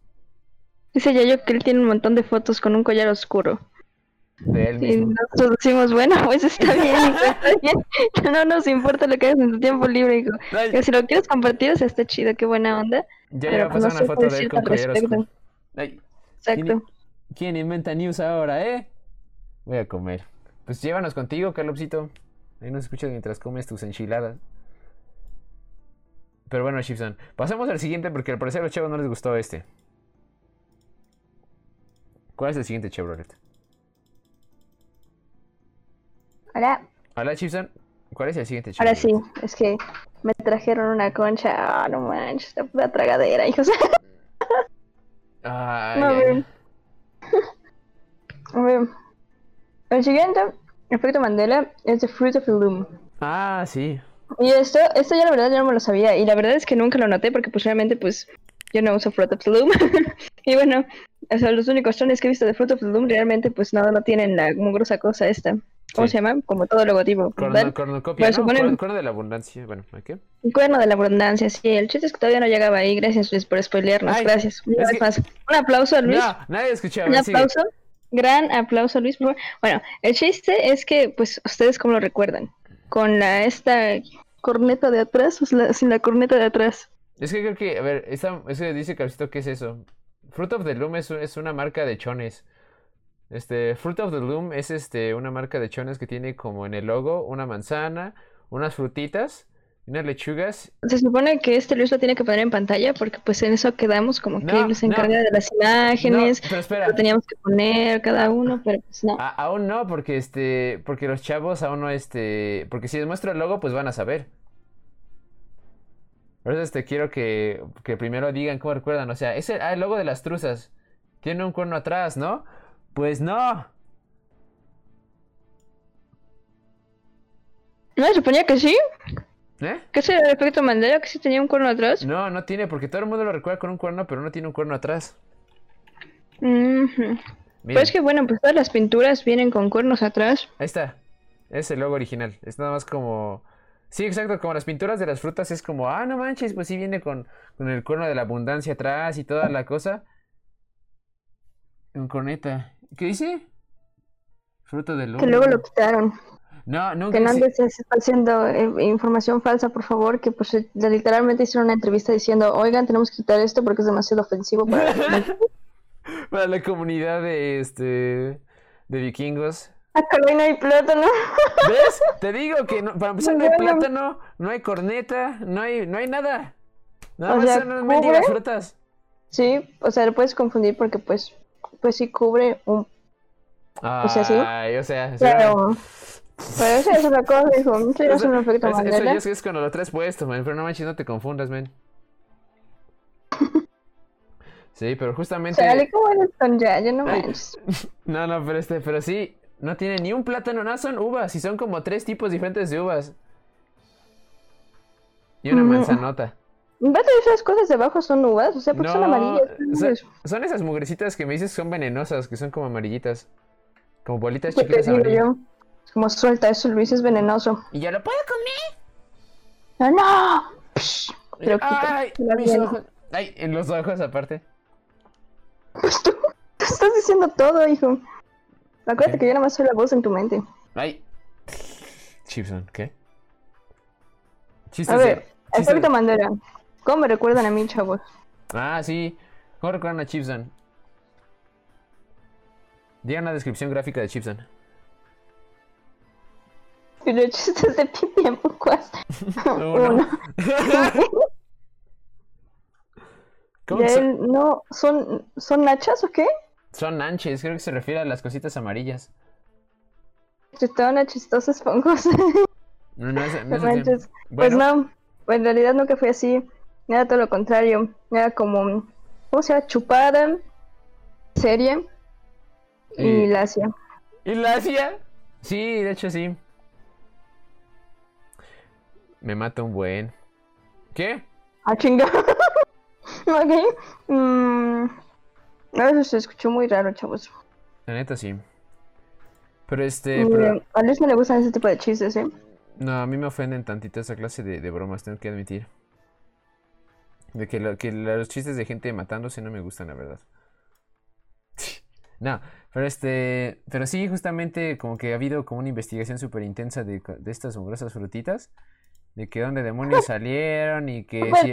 B: Dice Yayo que él tiene un montón de fotos con un collar oscuro.
A: De él
B: Y
A: mismo.
B: nosotros decimos, bueno, pues está bien, hijo, está bien. No nos importa lo que hagas en tu tiempo libre, hijo. Que si lo quieres compartir, o sea, está chido, qué buena onda.
A: ya iba a
B: no
A: pasar una foto de él con. Ay,
B: Exacto.
A: ¿Quién inventa news ahora, eh? Voy a comer. Pues llévanos contigo, Carlopsito. Ahí nos escuchas mientras comes tus enchiladas. Pero bueno, Chipson. Pasemos al siguiente porque al parecer a los chavos no les gustó este. ¿Cuál es el siguiente Chevrolet?
B: Ahora,
A: Hola, Chipson. ¿Cuál es el siguiente
B: ahora
A: Chevrolet?
B: sí, es que me trajeron una concha. Ah, no manches, esta pura tragadera, hijos.
A: Ay,
B: No,
A: ay,
B: bien. Ver, El siguiente, efecto Mandela, es The Fruit of the Loom.
A: Ah, sí.
B: Y esto, esto ya la verdad yo no me lo sabía. Y la verdad es que nunca lo noté porque pues realmente pues yo no uso Fruit of the Loom. y bueno, o sea, los únicos tones que he visto de Fruit of the Loom realmente pues no, no tienen la mugrosa cosa esta. ¿Cómo
A: Sí.
B: se llama? Como todo logotipo.
A: Cornucopia,
B: Pues,
A: ¿no? Cuerno- cuerno de la abundancia. Bueno, ¿a qué?
B: Un cuerno de la abundancia, sí. El chiste es que todavía no llegaba ahí. Gracias Luis por spoilearnos.
A: Ay,
B: Gracias. Una
A: es
B: vez
A: que-
B: más. Un aplauso a Luis.
A: No, nadie escuchaba.
B: Un
A: sigue.
B: aplauso. Gran aplauso, Luis, por favor. Bueno, el chiste es que, pues, ustedes cómo lo recuerdan. Con la esta corneta de atrás o la- sin la corneta de atrás.
A: Es que creo que, a ver, esta, es que dice Carlosito, ¿qué es eso? Fruit of the Loom es una marca de chones. Este, Fruit of the Loom es este, una marca de chones que tiene como en el logo una manzana, unas frutitas, unas lechugas.
B: Se supone que este Luis lo tiene que poner en pantalla porque, pues, en eso quedamos como que él se
A: no.
B: encarga de las imágenes.
A: No, pero espera.
B: Lo teníamos que poner cada uno, pero pues no.
A: A- aún no, porque este, porque los chavos aún no este, porque si les muestro el logo, pues van a saber. Por eso este quiero que, que primero digan cómo recuerdan, o sea, es el, ah, el logo de las truzas. Tiene un cuerno atrás, ¿no? Pues no.
B: No, se suponía que sí.
A: ¿Eh?
B: Ese era el efecto Mandela, que sí tenía un cuerno atrás.
A: No, no tiene, porque todo el mundo lo recuerda con un cuerno, pero no tiene un cuerno atrás.
B: Ujú.
A: Miren,
B: Pero es que, bueno, pues todas las pinturas vienen con cuernos atrás.
A: ahí está. Es el logo original. Es nada más como. Sí, exacto, como las pinturas de las frutas es como, ah, no manches, pues sí viene con, con el cuerno de la abundancia atrás y toda la cosa. Un corneta. ¿Qué dice? Fruto del
B: Que luego lo quitaron.
A: No, nunca.
B: Que no
A: hice-
B: andes se está haciendo eh, información falsa, por favor. Que pues eh, literalmente hicieron una entrevista diciendo, oigan, tenemos que quitar esto porque es demasiado ofensivo para...
A: Para la comunidad de este. de vikingos.
B: Acá no hay plátano.
A: ¿Ves? Te digo que no- para empezar no hay plátano, no hay corneta, no hay, no hay nada. Nada
B: O
A: más
B: sea,
A: son unas frutas.
B: Sí, o sea, lo puedes confundir porque pues, pues sí cubre un... O sea, sí.
A: O sea, sí,
B: Pero, pero eso es otra cosa, hijo. Eso ya es
A: eso,
B: un efecto
A: eso- eso
B: Mandela.
A: ya es que es cuando lo traes puesto, man, pero no manches, no te confundas, man. Sí, pero justamente...
B: Chale, ¿cómo eres tan ya? Ya no manches.
A: No, no, pero este, pero sí, no tiene ni un plátano, nada, son uvas, y son como tres tipos diferentes de uvas. Y una
B: Mm.
A: manzanota.
B: ¿Ves esas cosas de abajo son uvas? O sea, porque son
A: No,
B: amarillas.
A: son,
B: ¿no?
A: son esas mugrecitas que me dices que son venenosas, que son como amarillitas. Como bolitas
B: ¿Qué te
A: chiquitas
B: digo
A: amarillas.
B: yo? Como suelta eso, Luis es venenoso.
A: Y ya lo puedo comer.
B: ¡Ah, no! Psh, Pero quita,
A: Ay, mis ojos. Ay, en los ojos aparte.
B: Pues tú, tú estás diciendo todo, hijo. Acuérdate
A: ¿Qué?
B: que yo nada más soy la voz en tu mente.
A: Ay. Chipson, ¿qué? Chistes
B: A
A: de-
B: ver,
A: chistes
B: efecto
A: de-
B: Mandela. ¿Cómo me recuerdan a mí, chavos?
A: Ah, sí. ¿Cómo recuerdan a Chipson? Digan la descripción gráfica de Chipson.
B: Y los chistes de pipi en Pucuas.
A: Uno. ¿Cómo
B: él, no, ¿son, ¿son nachas o qué?
A: Son anches, creo que se refiere a las cositas amarillas.
B: Chistona, chistosa, esponjosa.
A: No, no, es, no es. Bueno,
B: Pues no, en realidad nunca fue así. Era todo lo contrario. Era como, ¿cómo se llama? Chupada, seria y
A: Y-
B: lacia.
A: ¿Y la hacía? Sí, de hecho sí. Me mata un buen. ¿Qué?
B: Ah, chinga. ok. Mm, eso se escuchó muy raro, chavos.
A: La neta sí. Pero este, pero-
B: A Luis no le gustan ese tipo de chistes, ¿eh?
A: no, a mí me ofenden tantito esa clase de, de bromas, tengo que admitir. De que, lo- que los chistes de gente matándose no me gustan, la verdad. No, pero este, pero sí, justamente como que ha habido como una investigación súper intensa de, estas mugrosas frutitas, de que dónde demonios salieron y que
B: Pues,
A: si...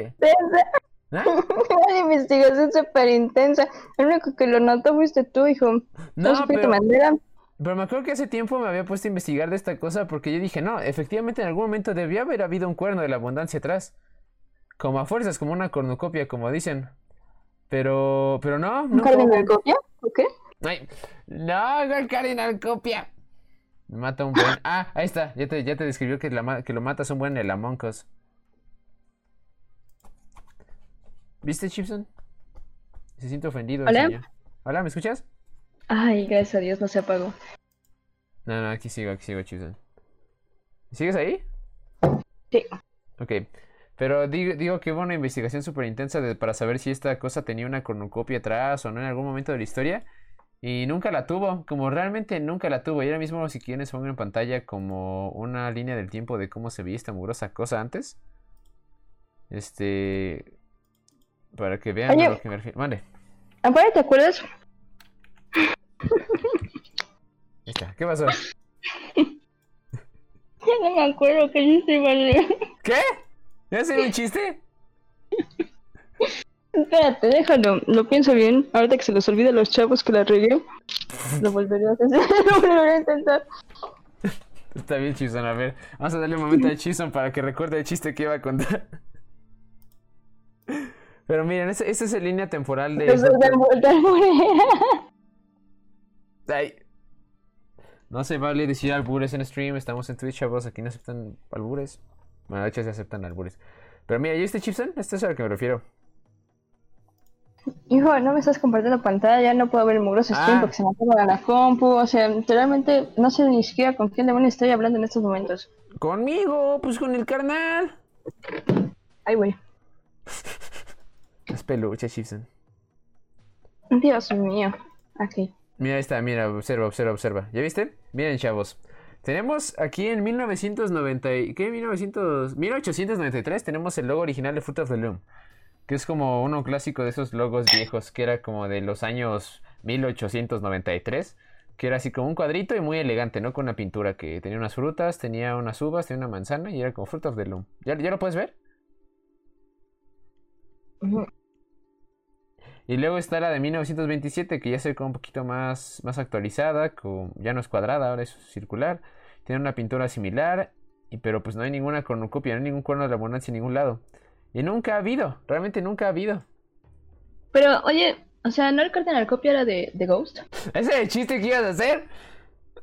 A: ¿Ah?
B: Una investigación súper intensa. El único que lo notó fuiste tú, hijo.
A: No,
B: ¿No supiste
A: pero, pero me acuerdo que hace tiempo me había puesto a investigar de esta cosa porque yo dije, no, efectivamente en algún momento debió haber habido un cuerno de la abundancia atrás. Como a fuerzas, como una cornucopia, como dicen. Pero, pero no,
B: ¿Un
A: no.
B: cardinal copia? ¿O qué?
A: Ay, no, el cardinal copia. Me mata un buen. Ah, ahí está. Ya te, ya te describió que, la que lo matas un buen el Among Us. ¿Viste, Chipson? Se siente ofendido.
B: Hola.
A: señor. Hola, ¿me escuchas?
B: Ay, gracias a Dios no se apagó.
A: No, no, aquí sigo, aquí sigo, Chipson. ¿Sigues ahí?
B: Sí.
A: Ok. Pero digo, digo que hubo una investigación súper intensa de- para saber si esta cosa tenía una cornucopia atrás o no en algún momento de la historia. Y nunca la tuvo, como realmente nunca la tuvo. Y ahora mismo, si quieren, pongo en pantalla como una línea del tiempo de cómo se veía esta mugrosa cosa antes. Este. Para que vean
B: Oye.
A: a lo que me refiero. Vale,
B: Aparte, ¿te acuerdas?
A: está. ¿Qué pasó?
B: Ya no me acuerdo que dice vale.
A: ¿Qué? ¿Ya hacer un chiste?
B: Espérate, déjalo. Lo pienso bien. Ahorita que se les olvide a los chavos que la regué, lo volveré a hacer. lo volveré a intentar.
A: Está bien, Chison. A ver, vamos a darle un momento a Chison para que recuerde el chiste que iba a contar. Pero miren, esa esa es la línea temporal de. Ay. No se vale decir albures en stream. Estamos en Twitch, chavos. Aquí no aceptan albures. Bueno, de hecho, se aceptan albures. Pero mira, ¿y este Chipson? Este es a lo que me refiero.
B: Hijo, no me estás compartiendo pantalla, no puedo ver el mugroso stream
A: Ah.
B: porque se me apaga la compu. O sea, literalmente no sé ni siquiera con quién demonios estoy hablando en estos momentos.
A: Conmigo, pues con el carnal.
B: Ay, güey.
A: Es peluche, Chipson.
B: Dios mío. Ok.
A: Mira, ahí está, mira, observa, observa, observa. ¿Ya viste? Miren, chavos. Tenemos aquí en 1990, y- ¿qué? 1900, 1893 tenemos el logo original de Fruit of the Loom, que es como uno clásico de esos logos viejos, que era como de los años 1893, que era así como un cuadrito y muy elegante, ¿no? Con una pintura que tenía unas frutas, tenía unas uvas, tenía una manzana y era como Fruit of the Loom. ¿Ya, lo puedes ver?
B: Ujú.
A: Y luego está la de 1927, que ya se ve como un poquito más, más actualizada, con, ya no es cuadrada, ahora es circular. Tiene una pintura similar, y, pero pues no hay ninguna cornucopia, no hay ningún cuerno de la abundancia en ningún lado. Y nunca ha habido, realmente nunca ha habido.
B: Pero, oye, o sea, ¿no el cardinal copia era de, de Ghost?
A: ¿Ese es el chiste que ibas a hacer?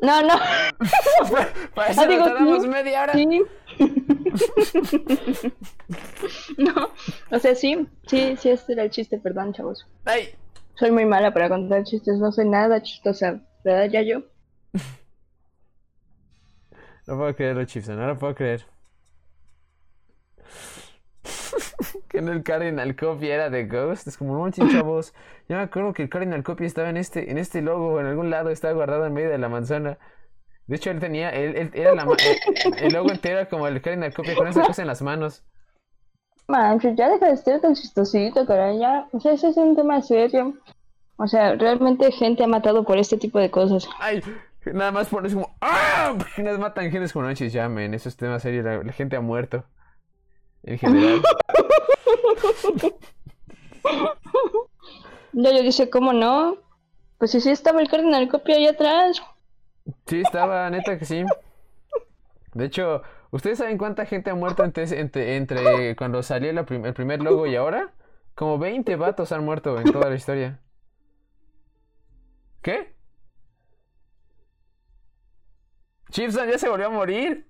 B: No, no.
A: Para eso
B: Ah,
A: nos media hora.
B: Sí. no. O sea, sí, sí, sí, este era el chiste, perdón, chavos.
A: Ay,
B: Soy muy mala para contar chistes, no soy nada chistosa, ¿verdad, ya yo?
A: no puedo creerlo, Chipson, no lo puedo creer. que no el Cardinal Copy era de Ghost. Es como, no manches, chavos. Yo me acuerdo que el Cardinal Copy estaba en este, en este logo, en algún lado, estaba guardado en medio de la manzana. De hecho, él tenía, él, él- era la, el, el logo entero era como el Cardinal Copy con esa cosa en las manos.
B: Mancho, ya deja de ser tan chistosito, caray, ya. O sea, ese es un tema serio. O sea, realmente gente ha matado por este tipo de cosas.
A: Ay, nada más por eso como, ¡ah! Nos matan gente como noches, ya, men, eso es tema serio, la, la gente ha muerto. En general.
B: Yo dice, ¿cómo no? Pues sí, sí estaba el Cardinal Copia ahí atrás.
A: Sí, estaba, neta que sí. De hecho, ¿ustedes saben cuánta gente ha muerto entre, entre, entre cuando salió la prim- el primer logo y ahora? Como 20 vatos han muerto en toda la historia. ¿Qué? Chipson ya se volvió a morir.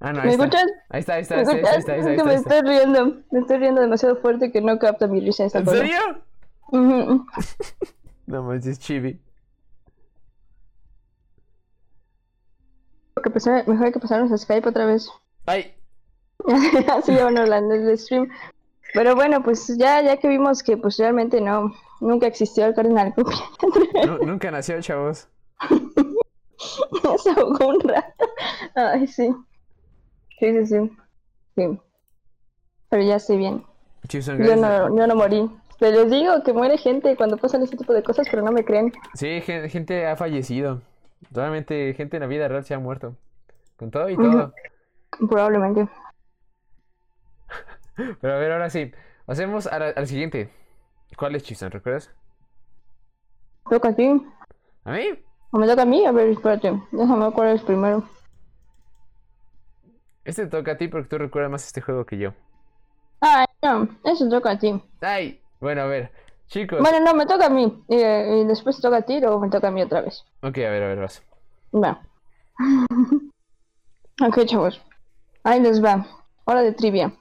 A: Ah, no, ahí
B: ¿Me
A: está.
B: escuchas?
A: Ahí está, ahí está,
B: ¿Me
A: ahí está, ahí está, ahí
B: Es
A: está, ahí
B: que me
A: está, ahí está.
B: estoy riendo. Me estoy riendo demasiado fuerte que no capta mi risa esta
A: ¿En
B: cosa.
A: serio?
B: Ujú.
A: No manches, chibi.
B: Que pasar- mejor hay que pasarnos a Skype otra vez.
A: Ay,
B: Así ya van hablando del stream. Pero bueno, pues ya, ya que vimos que pues realmente no, nunca existió el Cardinal Copia.
A: nu- nunca nació, chavos.
B: Se ahogó un rato. Ay, sí. Sí, sí, sí. Sí. Pero ya estoy bien. Yo no, yo no morí. Te les digo que muere gente cuando pasan ese tipo de cosas, pero no me creen.
A: Sí, gen- gente ha fallecido. Realmente gente en la vida real se ha muerto. Con todo y todo.
B: Probablemente.
A: Pero a ver, ahora sí. Hacemos al siguiente. ¿Cuál es Chiston? ¿Recuerdas?
B: Toca a ti.
A: ¿A mí?
B: ¿O me toca a mí? A ver, espérate. Déjame ver cuál es primero.
A: Este te toca a ti porque tú recuerdas más este juego que yo.
B: Ah, no. Eso toca a ti.
A: ¡Ay! Bueno, a ver. Chicos.
B: Bueno, no, me toca a mí. Y, y después toca a ti, luego me toca a mí otra vez.
A: Ok, a ver, a ver, vas.
B: Va. ok, chavos. Ahí les va. Hora de trivia.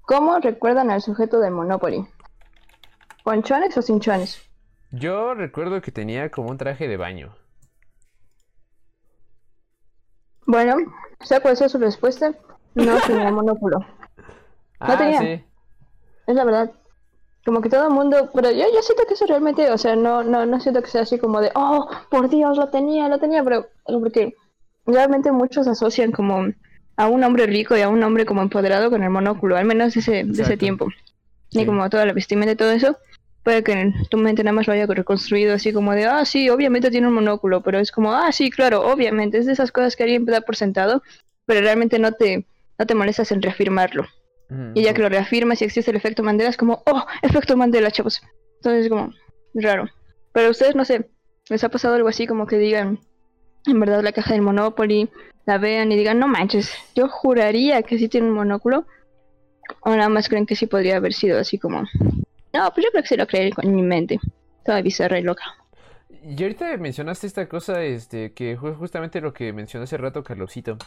B: ¿Cómo recuerdan al sujeto de Monopoly? ¿Con chones o sin chones?
A: Yo recuerdo que tenía como un traje de baño.
B: Bueno, sea cual sea su respuesta, no tenía monóculo.
A: Ah,
B: tenía.
A: sí.
B: Es la verdad. Como que todo el mundo, pero yo, yo siento que eso realmente, o sea, no, no, no siento que sea así como de, oh, por Dios, lo tenía, lo tenía, pero porque realmente muchos asocian como a un hombre rico y a un hombre como empoderado con el monóculo, al menos de ese, de ese tiempo.
A: Sí.
B: Y como toda la vestimenta y todo eso, puede que en tu mente nada más lo haya reconstruido así como de, ah, sí, obviamente tiene un monóculo, pero es como, ah, sí, claro, obviamente, es de esas cosas que alguien da por sentado, pero realmente no te, no te molestas en reafirmarlo. Y ya que lo reafirmas y existe el efecto Mandela, es como, oh, efecto Mandela, chavos. Entonces es como, raro. Pero a ustedes, no sé, ¿les ha pasado algo así como que digan, en verdad, la caja del Monopoly, la vean y digan, no manches, yo juraría que sí tiene un monóculo? O nada más creen que sí podría haber sido así como, no, pues yo creo que sí lo creí con mi mente. Toda bizarra y loca.
A: Y ahorita mencionaste esta cosa, este, que fue justamente lo que mencionó hace rato Carlosito.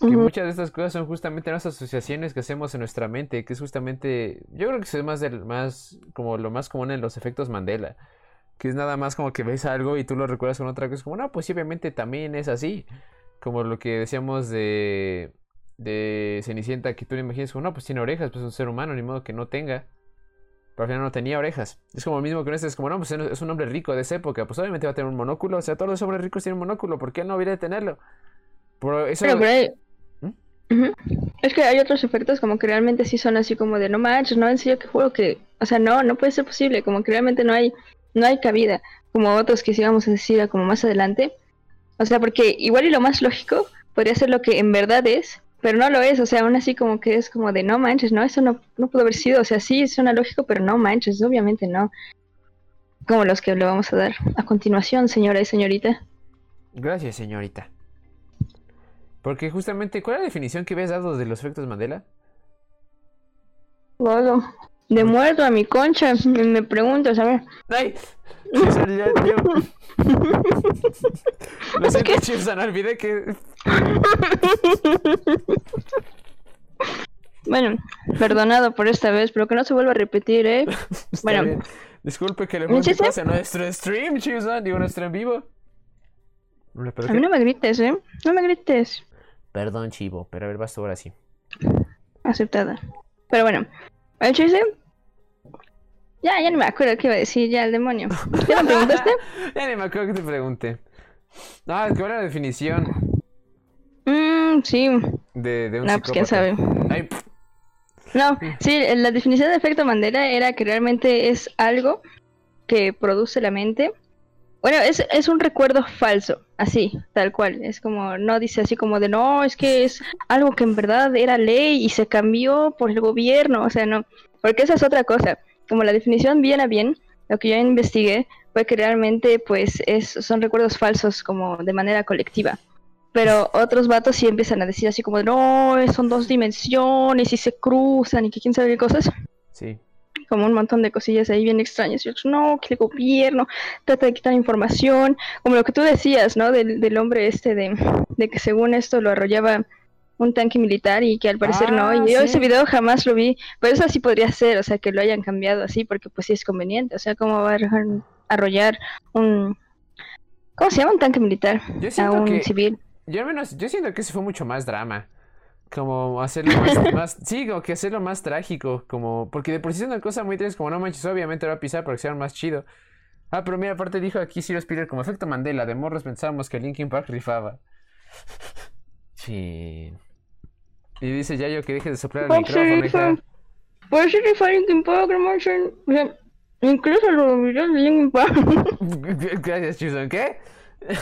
A: Que muchas de estas cosas son justamente las asociaciones que hacemos en nuestra mente, que es justamente, yo creo que es más del, más, como lo más común en los efectos Mandela, que es nada más como que ves algo y tú lo recuerdas con otra cosa, como, no, pues obviamente también es así, como lo que decíamos de, de Cenicienta, que tú le imaginas como, no, pues tiene orejas, pues es un ser humano, ni modo que no tenga, pero al final no tenía orejas, es como lo mismo que este, es como, no, pues es un hombre rico de esa época, pues obviamente va a tener un monóculo, o sea, todos los hombres ricos tienen un monóculo, ¿por qué él no hubiera de tenerlo? Pero eso...
B: Pero por Es que hay otros efectos como que realmente sí son así como de no manches, no en serio que juro que, o sea, no, no puede ser posible, como que realmente no hay, no hay cabida, como otros que sí vamos a decir como más adelante. O sea, porque igual y lo más lógico podría ser lo que en verdad es, pero no lo es, o sea, aún así como que es como de no manches, no, eso no, no pudo haber sido, o sea, sí suena lógico, pero no manches, obviamente no. Como los que le vamos a dar a continuación, señora y señorita.
A: Gracias, señorita. Porque justamente, ¿cuál es la definición que habías dado de los efectos Mandela?
B: Luego, de muerto a mi concha, me, preguntas, a ver.
A: ¡Ay! Chipson, ya, yo- Lo siento, Chipson, olvidé que...
B: Bueno, perdonado por esta vez, pero que no se vuelva a repetir, ¿eh?
A: Está
B: Bueno.
A: bien. Disculpe que le pregunte a nuestro stream, Chipson. Digo, nuestro en vivo. Hombre, ¿pero
B: A mí no me grites, ¿eh? No me grites.
A: Perdón, Chivo, pero a ver, vas tú ahora sí.
B: Aceptada. Pero bueno, el chiste. Ya, ya no me acuerdo qué iba a decir, ya el demonio. ¿Qué me preguntaste?
A: ya ni me acuerdo que te pregunté. Ah, ¿cuál era la definición
B: Mmm, sí.
A: de, de un
B: No, pues quién sabe.
A: Ay,
B: No, sí, la definición de efecto Mandela era que realmente es algo que produce la mente. Bueno, es, es un recuerdo falso, así, tal cual. Es como, no dice así como de, no, es que es algo que en verdad era ley y se cambió por el gobierno. O sea, no, porque esa es otra cosa. Como la definición bien a bien, lo que yo investigué fue que realmente, pues, es, son recuerdos falsos como de manera colectiva. Pero otros vatos sí empiezan a decir así como, no, son dos dimensiones y se cruzan y que quién sabe qué cosas.
A: sí.
B: Como un montón de cosillas ahí bien extrañas. Y otros, no, que el gobierno trata de quitar información. Como lo que tú decías, ¿no? Del, del hombre este de, de que según esto lo arrollaba un tanque militar y que al parecer no.
A: Ah,
B: Y yo ese video jamás lo vi. Pero eso sí podría ser, o sea, que lo hayan cambiado así porque pues sí es conveniente. O sea, ¿cómo va a arrollar un... ¿Cómo se llama? Un tanque militar
A: Yo
B: a un
A: que-
B: civil.
A: Yo al menos, yo siento que ese fue mucho más drama. Como hacerlo más, más- sí, como que hacerlo más trágico, como, porque de por sí es una cosa muy triste, como no manches, obviamente lo va a pisar para que sea más chido. Ah, pero mira, aparte dijo aquí Ciro Spiller como efecto Mandela, de morros pensábamos que Linkin Park rifaba. Sí. Y dice Yayo que deje de soplar el
B: Pues
A: micrófono, hija.
B: Pues sí, rifa Linkin Park, Incluso los videos de Linkin Park.
A: Gracias, Chipson. ¿Qué?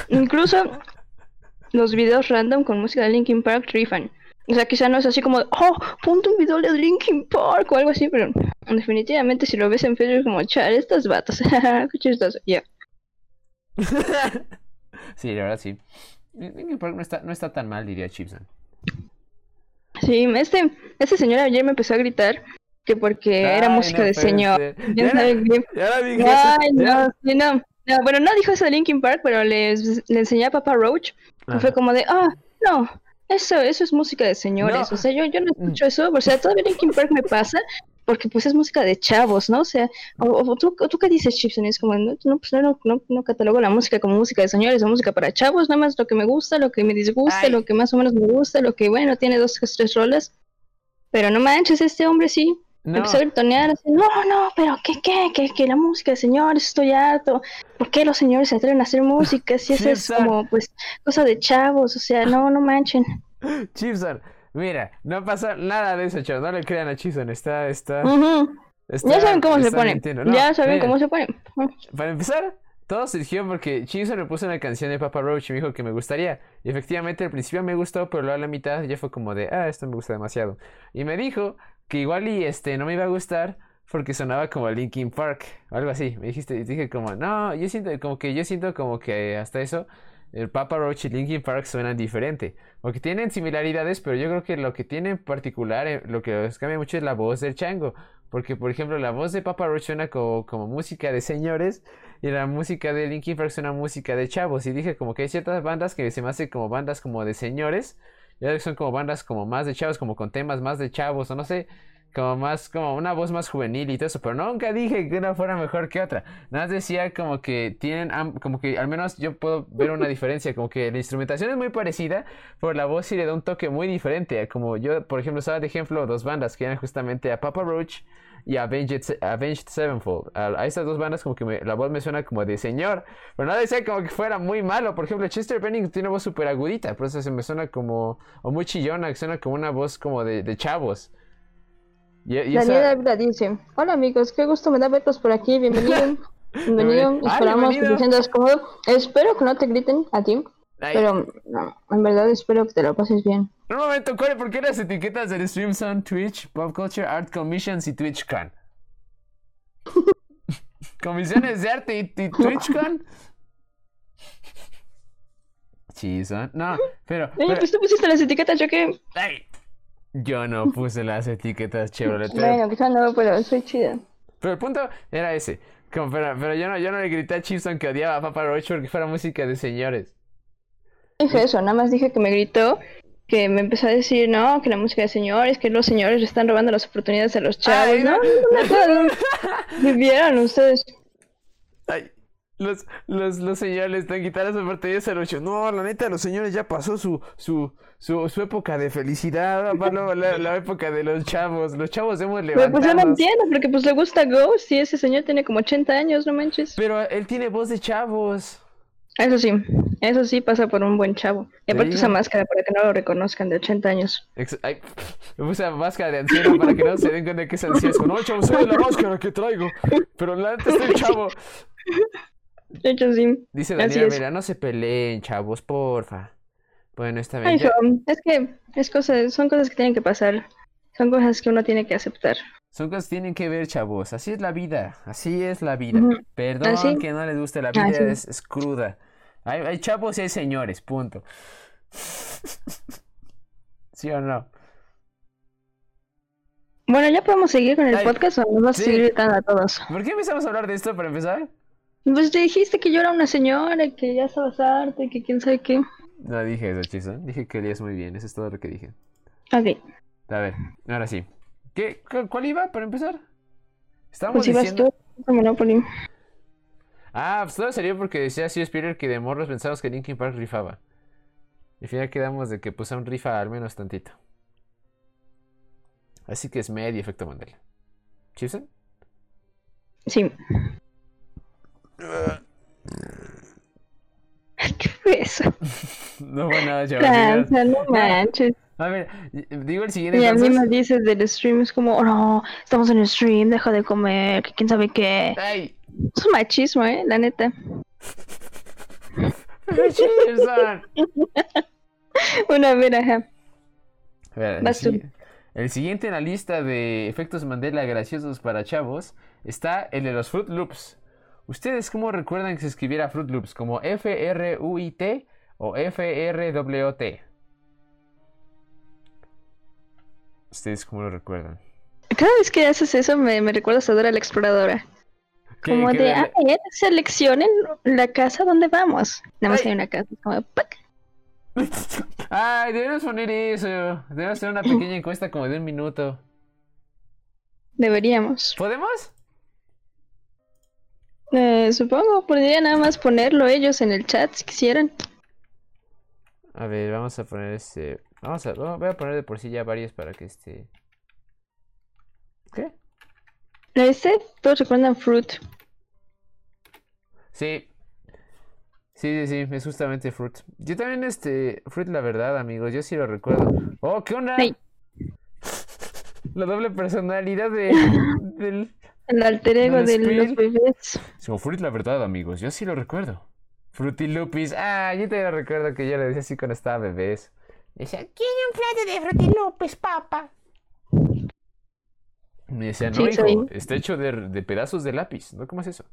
B: Incluso los videos random con música de Linkin Park rifan. O sea, quizá no es así como, oh, ponte un video de Linkin Park o algo así, pero definitivamente si lo ves en Facebook es como, chale, estos vatos, qué chistoso, ya.
A: sí, la verdad sí. Linkin Park no está, no está tan mal, diría Chipson.
B: Sí, este, este señor ayer me empezó a gritar que porque era música
A: no
B: de señor.
A: ser.
B: ¿Quién
A: Ya
B: qué?
A: Ya.
B: Ay, no, sí, no. No, Bueno, no dijo eso de Linkin Park, pero le, le enseñé a Papa Roach. Y fue
A: Ajá.
B: como de, ah, no, eso, eso es música de señores.
A: No.
B: O sea, yo, yo no escucho eso. O sea, todavía Linkin Park me pasa porque pues es música de chavos, ¿no? O sea, o, o ¿tú, o ¿tú qué dices, Chipson? Es como, no, no, pues no, no, no catalogo la música como música de señores o música para chavos, nada más lo que me gusta, lo que me disgusta,
A: Ay.
B: lo que más o menos me gusta, lo que, bueno, tiene dos, tres rolas. Pero no manches, este hombre sí,
A: No.
B: Empezó a gritonear así, no, no, pero ¿qué, qué? Que, que la música de señores, estoy harto. ¿Por qué los señores se atreven a hacer música? Si eso es como, pues, cosa de chavos, o sea, no, no manchen.
A: Chipson, mira, no pasa nada de eso, chavos. No le crean a Chipson. Está, está,
B: Ujú.
A: está-
B: Ya saben cómo se
A: está
B: pone.
A: mintiendo. No,
B: ya saben
A: mira,
B: cómo se pone. Ujú.
A: Para empezar, todo surgió porque Chipson me puso una canción de Papa Roach y me dijo que me gustaría. Y efectivamente al principio me gustó, pero luego a la mitad ya fue como de, ah, esto me gusta demasiado. Y me dijo que igual y este no me iba a gustar porque sonaba como Linkin Park o algo así. Me dijiste, y dije como, no, yo siento como que yo siento como que hasta eso el Papa Roach y Linkin Park suenan diferente. Porque tienen similaridades, pero yo creo que lo que tiene en particular, eh, lo que cambia mucho es la voz del chango. Porque, por ejemplo, la voz de Papa Roach suena como, como música de señores y la música de Linkin Park suena música de chavos. Y dije como que hay ciertas bandas que se me hacen como bandas como de señores. Y otras que son como bandas como más de chavos, como con temas más de chavos, o no sé, como más, como una voz más juvenil y todo eso. Pero nunca dije que una fuera mejor que otra. Nada más decía como que tienen, como que al menos yo puedo ver una diferencia. Como que la instrumentación es muy parecida, pero la voz sí le da un toque muy diferente. Como yo, por ejemplo, estaba de ejemplo dos bandas que eran justamente a Papa Roach y Avenged, Avenged Sevenfold. A, a estas dos bandas como que me- la voz me suena como de señor, pero no decía como que fuera muy malo. Por ejemplo, Chester Bennington tiene voz súper agudita, por eso se me suena como, o muy chillona, que suena como una voz como de, de chavos. Y, y
B: Daniel dice, hola amigos, qué gusto me da verlos por aquí, bienvenido. Bienvenido,
A: Ah,
B: esperamos que
A: bienvenido.
B: te sientas cómodo. Espero que no te griten a ti, pero no, en verdad espero que te lo pases bien.
A: Un momento, Corey, ¿por qué las etiquetas del stream son Twitch, Pop Culture, Art Commissions y TwitchCon? ¿Comisiones de arte y, y TwitchCon? Sí, son. No, pero.
B: Oye,
A: pero-
B: pues tú pusiste las etiquetas, yo qué.
A: ay, yo no puse las etiquetas Chevrolet. Pero,
B: Bueno, quizás no, pero soy chida.
A: pero el punto era ese. Como, pero, pero yo, no, yo no le grité a Chipson que odiaba a Papa Roach porque fuera música de señores.
B: Dije eso, nada más dije que me gritó, que me empezó a decir, no, que la música de señores, que los señores le están robando las oportunidades a los chavos,
A: Ay,
B: ¿no?
A: no.
B: no, no. Vivieron ustedes.
A: Ay, los, los, los señores están quitando las oportunidades a los chavos. No, la neta, los señores ya pasó su, su, su, su época de felicidad. Ahora va la, la, época de los chavos. Los chavos hemos
B: Pero pues yo no
A: levantado.
B: entiendo, porque pues le gusta Ghost y ese señor tiene como 80 años, no manches.
A: Pero él tiene voz de chavos.
B: Eso sí, eso sí pasa por un buen chavo. Y
A: Te
B: aparte usa máscara para que no lo reconozcan de 80 años.
A: Ex- ay, puse máscara de anciano para que no se den cuenta que es anciano. No, chavos, soy la máscara que traigo. Pero la neta estoy chavo.
B: De hecho, sí.
A: Dice Daniela, mira, no se peleen, chavos, porfa. Bueno, está bien.
B: Ay,
A: ya-
B: hijo, es que es cosas, son cosas que tienen que pasar. Son cosas que uno tiene que aceptar.
A: Son cosas que tienen que ver, chavos. Así es la vida. Así es la vida. Perdón
B: Así.
A: que no les guste la vida,
B: Así.
A: es, es cruda. Hay, hay chavos y hay señores, punto. ¿Sí o no?
B: Bueno, ya podemos seguir con el
A: Ay,
B: podcast o nos vas
A: sí.
B: a seguir gritando a todos.
A: ¿Por qué empezamos a hablar de esto para empezar?
B: Pues te dijiste que yo era una señora, que ya estabas harta, y que quién sabe qué.
A: No dije eso, Chizo. Dije que olías muy bien. Eso es todo lo que dije.
B: Ok,
A: A ver, ahora sí. ¿Qué, cu- ¿Cuál iba para empezar? Estábamos
B: pues ibas
A: diciendo.
B: tú.
A: Ah, pues todo sería porque decía así Spirit que de morros pensamos que Linkin Park rifaba. Y al final quedamos de que pues un rifa al menos tantito. Así que es medio efecto Mandela. ¿Chipson?
B: Sí. ¿Qué fue eso?
A: No fue nada, señores.
B: Lanza, no manches.
A: A ver, digo el siguiente
B: Y a mí me dices del stream, es como, oh no, estamos en el stream, deja de comer, que quién sabe qué.
A: ¡Ay!
B: Es un machismo, eh, la neta. Una vez, ajá.
A: A ver, el, el siguiente en la lista de efectos Mandela graciosos para chavos está el de los Fruit Loops. ¿Ustedes cómo recuerdan que se escribiera Fruit Loops? ¿Como F-R-U-I-T o F-R-W-T? ¿Ustedes cómo lo recuerdan?
B: Cada vez que haces eso me, me recuerdas a Dora la exploradora.
A: ¿Qué-
B: Como de,
A: de-
B: ah, seleccionen la casa donde vamos. Nada más
A: Ay.
B: hay una casa. Como, ¡pac!
A: Ay, debemos poner eso. Debemos hacer una pequeña encuesta como de un minuto.
B: Deberíamos.
A: ¿Podemos?
B: Eh, supongo, podría nada más ponerlo ellos en el chat si quisieran.
A: A ver, vamos a poner este. Vamos a. Voy a poner de por sí ya varios para que este. ¿Qué?
B: ¿Lo viste? Todos recuerdan Fruit.
A: Sí. Sí, sí, sí, es justamente Fruit. Yo también, este, Fruit, la verdad, amigos, yo sí lo recuerdo. ¡Oh, qué onda!
B: Hey.
A: La doble personalidad de, del...
B: El alter ego
A: ¿Del
B: de los bebés.
A: Como Fruit, la verdad, amigos, yo sí lo recuerdo. Fruity Lupis, ah, yo te recuerdo que yo le decía así cuando estaba bebés. Decía, ¿quiere un plato de Fruity Lupis, papá? Me decía, no,
B: Sí,
A: hijo, está hecho de, de pedazos de lápiz, ¿no? ¿Cómo es eso?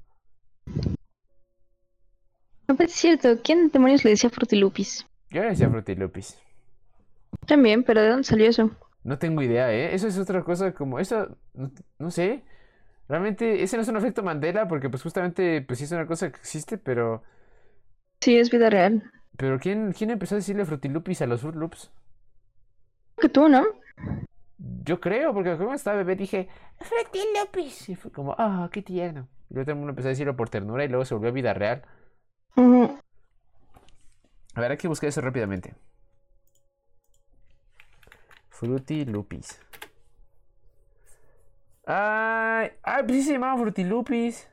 B: No, pues es cierto. ¿Quién demonios le decía Frutilupis?
A: Yo le decía Fruity Lupis.
B: También, pero ¿de dónde salió eso?
A: No tengo idea, ¿eh? Eso es otra cosa como... Eso, no, no sé. Realmente, ese no es un efecto Mandela porque pues justamente, pues sí es una cosa que existe, pero...
B: Sí, es vida real.
A: Pero ¿quién, quién empezó a decirle Frutilupis a los Fruit Loops?
B: Que tú, ¿no?
A: Yo creo, porque como estaba bebé dije, Frutilupis. Y fue como, ah, qué tierno. Y luego todo el mundo empezó a decirlo por ternura y luego se volvió vida real. A ver, hay que buscar eso rápidamente. Frutilupis. Ay, ay, pues sí se llamaba Frutilupis.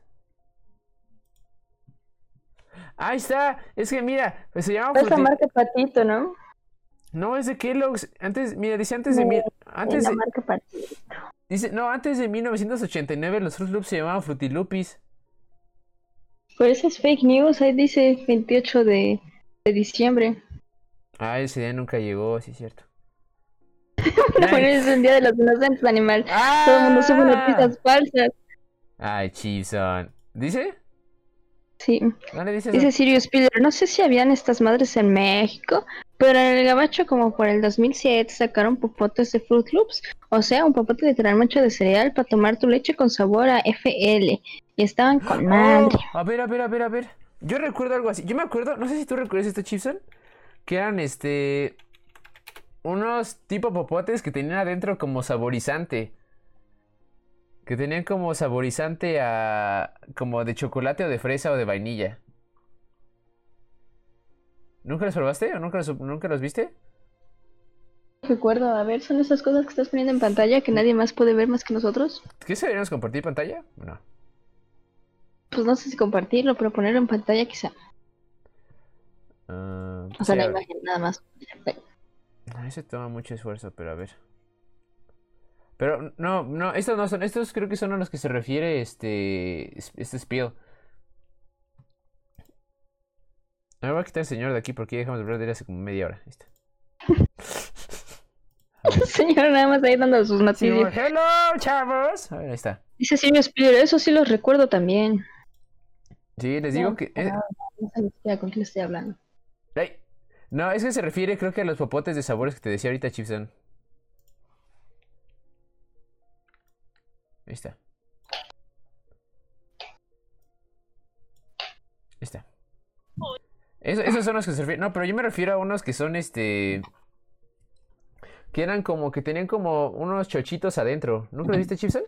A: Ahí está. Es que mira, pues se llamaba
B: Es
A: Fruti-
B: marca Patito, ¿no?
A: No, es de Kellogg's. Antes, mira, dice antes de... Antes de... Dice, no, antes de 1989 los Fruit Loops se llamaban Frutilupis.
B: Por eso es fake news. Ahí dice 28 de, de diciembre.
A: Ah, ese día nunca llegó, sí es cierto.
B: Bueno, es el día de los inocentes animal.
A: ¡Ah!
B: Todo el mundo sube noticias falsas.
A: Ay, Chipson. ¿Dice?
B: Sí.
A: ¿Dónde dice
B: Sirius Spiller, no sé si habían estas madres en México, pero en el gabacho como por el 2007 sacaron popotes de Fruit Loops, o sea, un popote literalmente de cereal para tomar tu leche con sabor a FL, y estaban con madre.
A: Oh, a ver, a ver, a ver, a ver. Yo recuerdo algo así. Yo me acuerdo, no sé si tú recuerdas esto, Chipson, que eran este unos tipo popotes que tenían adentro como saborizante. Que tenían como saborizante a como de chocolate o de fresa o de vainilla. ¿Nunca los probaste o nunca los, nunca los viste?
B: Recuerdo, a ver, son esas cosas que estás poniendo en pantalla que nadie más puede ver más que nosotros.
A: ¿Qué deberíamos compartir pantalla? No.
B: Pues no sé si compartirlo, pero ponerlo en pantalla quizá.
A: Ah,
B: O sea,
A: sí,
B: la imagen nada más.
A: Ese toma mucho esfuerzo, pero a ver. Pero no, no, estos no son, estos creo que son a los que se refiere este, es- este spiel. Me voy a quitar el señor de aquí porque ya dejamos de hablar de él hace como media hora. Ahí está.
B: Señor, nada más ahí dando sus noticias.
A: hello, chavos. A ver, ahí está.
B: Dice Sirius Spiller, eso sí los recuerdo también.
A: Sí, les digo que...
B: No ni siquiera con quién estoy hablando.
A: no, es que se refiere creo que a los popotes de sabores que te decía ahorita, Chipson. Ahí está. Ahí está. Eso- esos son los que se refieren. No, pero yo me refiero a unos que son este. Que eran como que tenían como unos chochitos adentro. ¿Nunca viste, Chipson?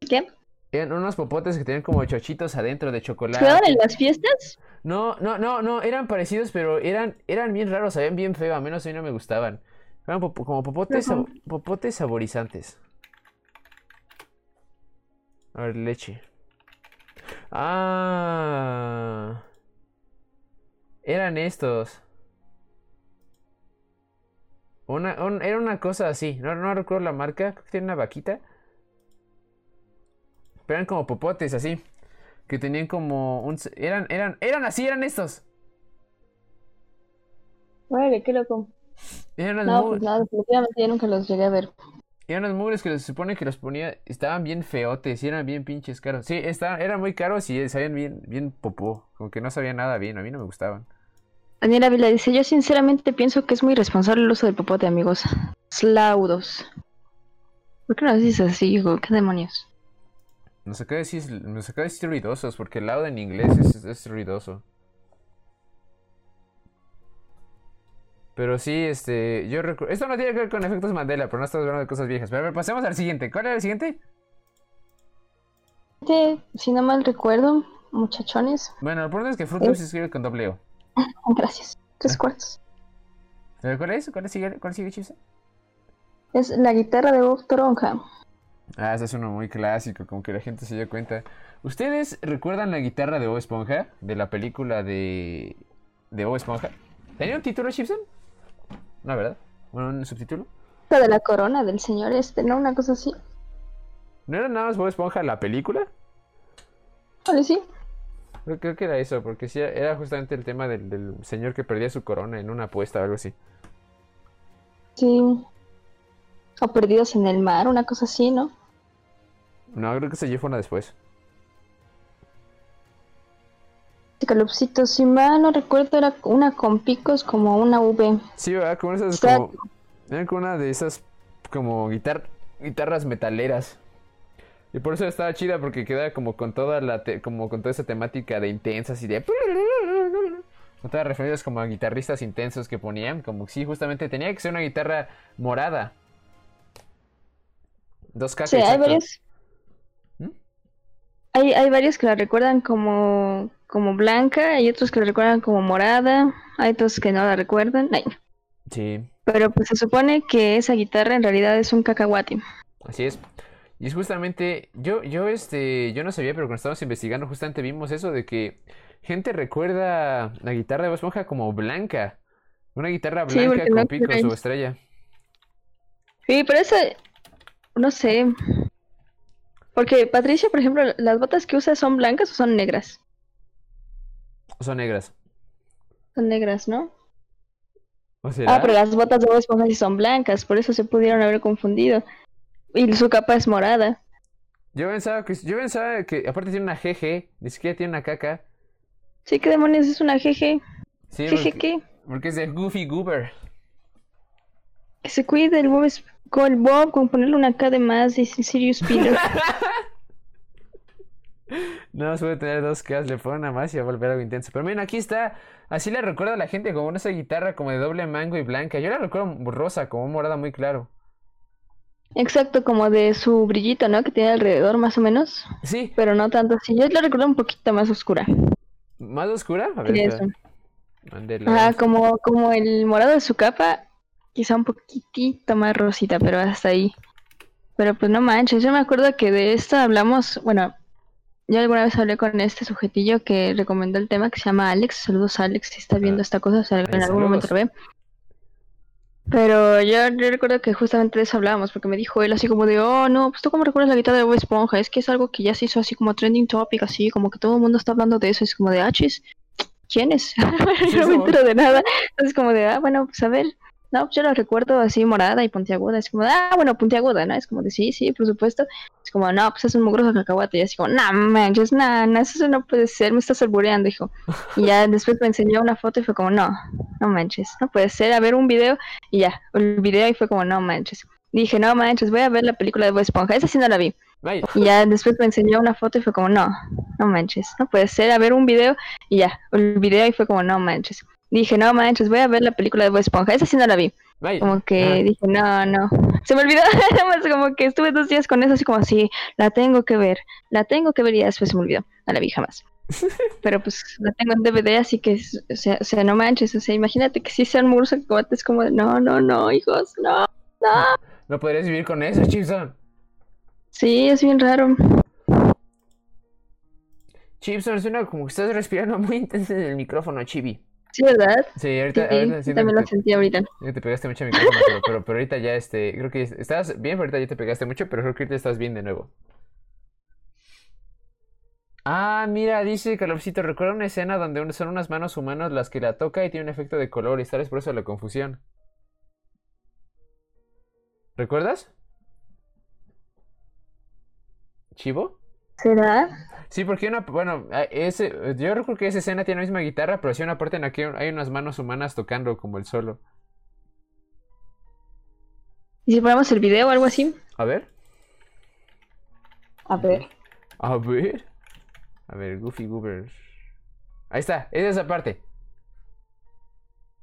B: ¿Qué?
A: Eran unos popotes que tenían como chochitos adentro de
B: ¿Se
A: chocolate.
B: daban en las fiestas?
A: No, no, no, no, eran parecidos, pero eran, eran bien raros, sabían bien feo, a menos a mí no me gustaban. Como popotes, popotes saborizantes. A ver, leche. Ah. Eran estos. Una, un- era una cosa así, no, no recuerdo la marca, creo que tiene una vaquita. Pero eran como popotes así. Que tenían como un... Eran, eran, eran así, eran estos.
B: Vale, qué loco.
A: Eran
B: No, pues no, definitivamente yo nunca los llegué a ver.
A: eran unos mugres que se supone que los ponía... Estaban bien feotes y eran bien pinches caros. Sí, estaban, eran muy caros y sabían bien, bien popó. Como que no sabía nada bien, a mí no me gustaban.
B: Daniela Vila dice, yo sinceramente pienso que es muy irresponsable el uso del popote, amigos. Slaudos. ¿Por qué no dices así, hijo? ¿Qué demonios?
A: Nos acaba de decir, nos acaba de decir ruidosos, porque el lado en inglés es, es ruidoso. Pero sí, este, yo recuerdo... Esto no tiene que ver con efectos Mandela, pero no estamos hablando de cosas viejas. Pero a ver, pasemos al siguiente. ¿Cuál era el siguiente?
B: Este, si no mal recuerdo, muchachones.
A: Bueno, lo pronto es que Fruit Loops se escribe con doble O.
B: Gracias. Tres cuartos.
A: A ver, ¿Cuál es? ¿Cuál sigue, cuál sigue Chipsa?
B: Es la guitarra de Bob Toronja.
A: Ah, ese es uno muy clásico, como que la gente se dio cuenta. ¿Ustedes recuerdan la guitarra de Bob Esponja? De la película de... de Bob Esponja. ¿Tenía un título, Chipson? No, ¿verdad? Bueno, un subtítulo.
B: De la corona del señor este, ¿no? Una cosa así.
A: ¿No era nada más Bob Esponja la película?
B: Vale, sí.
A: Creo, creo que era eso, porque sí, era justamente el tema del, del señor que perdía su corona en una apuesta o algo así.
B: Sí. O perdidos en el mar, una cosa así, ¿no?
A: No, creo que ya fue una después.
B: Calupcito, si mal no recuerdo, era una con picos como una V.
A: Sí, ¿verdad? Como esas como... Era como una de esas como guitar- guitarras metaleras. Y por eso estaba chida porque quedaba como con toda la te- como con toda esa temática de intensas y de con todas las referencias como a guitarristas intensos que ponían, como sí, justamente tenía que ser una guitarra morada. Dos k
B: Sí, hay varios.
A: ¿Mm?
B: Hay, hay varios que la recuerdan como, como blanca, hay otros que la recuerdan como morada, hay otros que no la recuerdan. Ay,
A: Sí.
B: Pero pues se supone que esa guitarra en realidad es un cacahuate.
A: Así es. Y es justamente, yo, yo, este, yo no sabía, pero cuando estábamos investigando, justamente vimos eso de que gente recuerda la guitarra de Bob Esponja como blanca. Una guitarra
B: Sí,
A: blanca
B: porque
A: con
B: no
A: picos o estrella.
B: Sí, pero esa, no sé. Porque Patricia, por ejemplo, las botas que usa son blancas o son negras.
A: Son negras.
B: Son negras, ¿no?
A: ¿O será?
B: Ah, pero las botas de Bob Esponja sí son blancas, por eso se pudieron haber confundido. Y su capa es morada.
A: Yo pensaba que, yo pensaba que aparte tiene una GG, ni siquiera tiene una caca.
B: Sí, ¿qué demonios es una GG?
A: Sí,
B: GG
A: porque,
B: qué?
A: porque es de Goofy Goober.
B: Que se cuide el Bob, con el Bob, con ponerle una K de más, dice Sirius Peter.
A: No, suele tener dos Ks, le ponen una más y va a volver algo intenso. Pero miren, aquí está. Así le recuerda a la gente como esa guitarra como de doble mango y blanca. Yo la recuerdo rosa, como morada muy claro.
B: Exacto, como de su brillito, ¿no? Que tiene alrededor más o menos.
A: Sí,
B: Pero no tanto así. Yo la recuerdo un poquito más oscura.
A: más oscura. A ver,
B: eso. Ajá, como, como el morado de su capa, quizá un poquitito más rosita, pero hasta ahí. Pero pues no manches, yo me acuerdo que de esta hablamos, bueno, yo alguna vez hablé con este sujetillo que recomendó el tema que se llama Alex. Saludos Alex, si está viendo
A: Ah.
B: esta cosa, o sea, en algún momento lo ve. Pero yo, yo recuerdo que justamente de eso hablábamos, porque me dijo él así como de, oh, no, pues tú cómo recuerdas la guitarra de Bob Esponja, es que es algo que ya se hizo así como trending topic, así como que todo el mundo está hablando de eso, es como de, ah, chis, ¿quién es? no me entero de nada. Entonces como de, ah, bueno, pues a ver, no, pues yo la recuerdo así morada y puntiaguda, es como ah, bueno, puntiaguda, ¿no? Es como de, sí, sí, por supuesto. Es como, no, pues es un mugroso cacahuate, y así como, no manches, no, no, eso no puede ser, me estás albureando, hijo. Y ya después me enseñó una foto y fue como, no, no manches, no puede ser, a ver un video, y ya, el video y fue como, no manches. Dije, no manches, voy a ver la película de Bob Esponja, esa sí no la vi. Y ya después me enseñó una foto y fue como, no, no manches, no puede ser, a ver un video y ya, el video y fue como, no manches. Dije, no manches, voy a ver la película de Bob Esponja, esa sí no la vi. Como que dije, no, no, se me olvidó, Además, como que estuve dos días con eso así como, sí, la tengo que ver, la tengo que ver y después se me olvidó, no la vi jamás. Pero pues la tengo en DVD, así que, o sea, o sea, no manches, o sea, imagínate que si sean muros es como, no, no, no, hijos, no.
A: No podrías vivir con eso, Chipson.
B: Sí, es bien raro.
A: Chipson, suena como que estás respirando muy intenso en el micrófono, Chibi.
B: Sí, ¿verdad?
A: Sí, ahorita,
B: Sí,
A: ahorita
B: también lo sentí ahorita.
A: te, te pegaste mucho a mi micrófono, pero, pero, pero ahorita ya, este, creo que estabas bien, pero ahorita ya te pegaste mucho, pero creo que ahorita estás bien de nuevo. Ah, mira, dice Calorcito, recuerda una escena donde son unas manos humanas las que la toca y tiene un efecto de color y tal es por eso la confusión. ¿Recuerdas? ¿Chivo?
B: ¿Será?
A: Sí, porque una, bueno, ese, yo recuerdo que esa escena tiene la misma guitarra, pero sí una parte en la que hay unas manos humanas tocando como el solo.
B: ¿Y si ponemos el video o algo así?
A: A ver,
B: A ver.
A: a ver, a ver, Goofy Goober. Ahí está, es esa parte.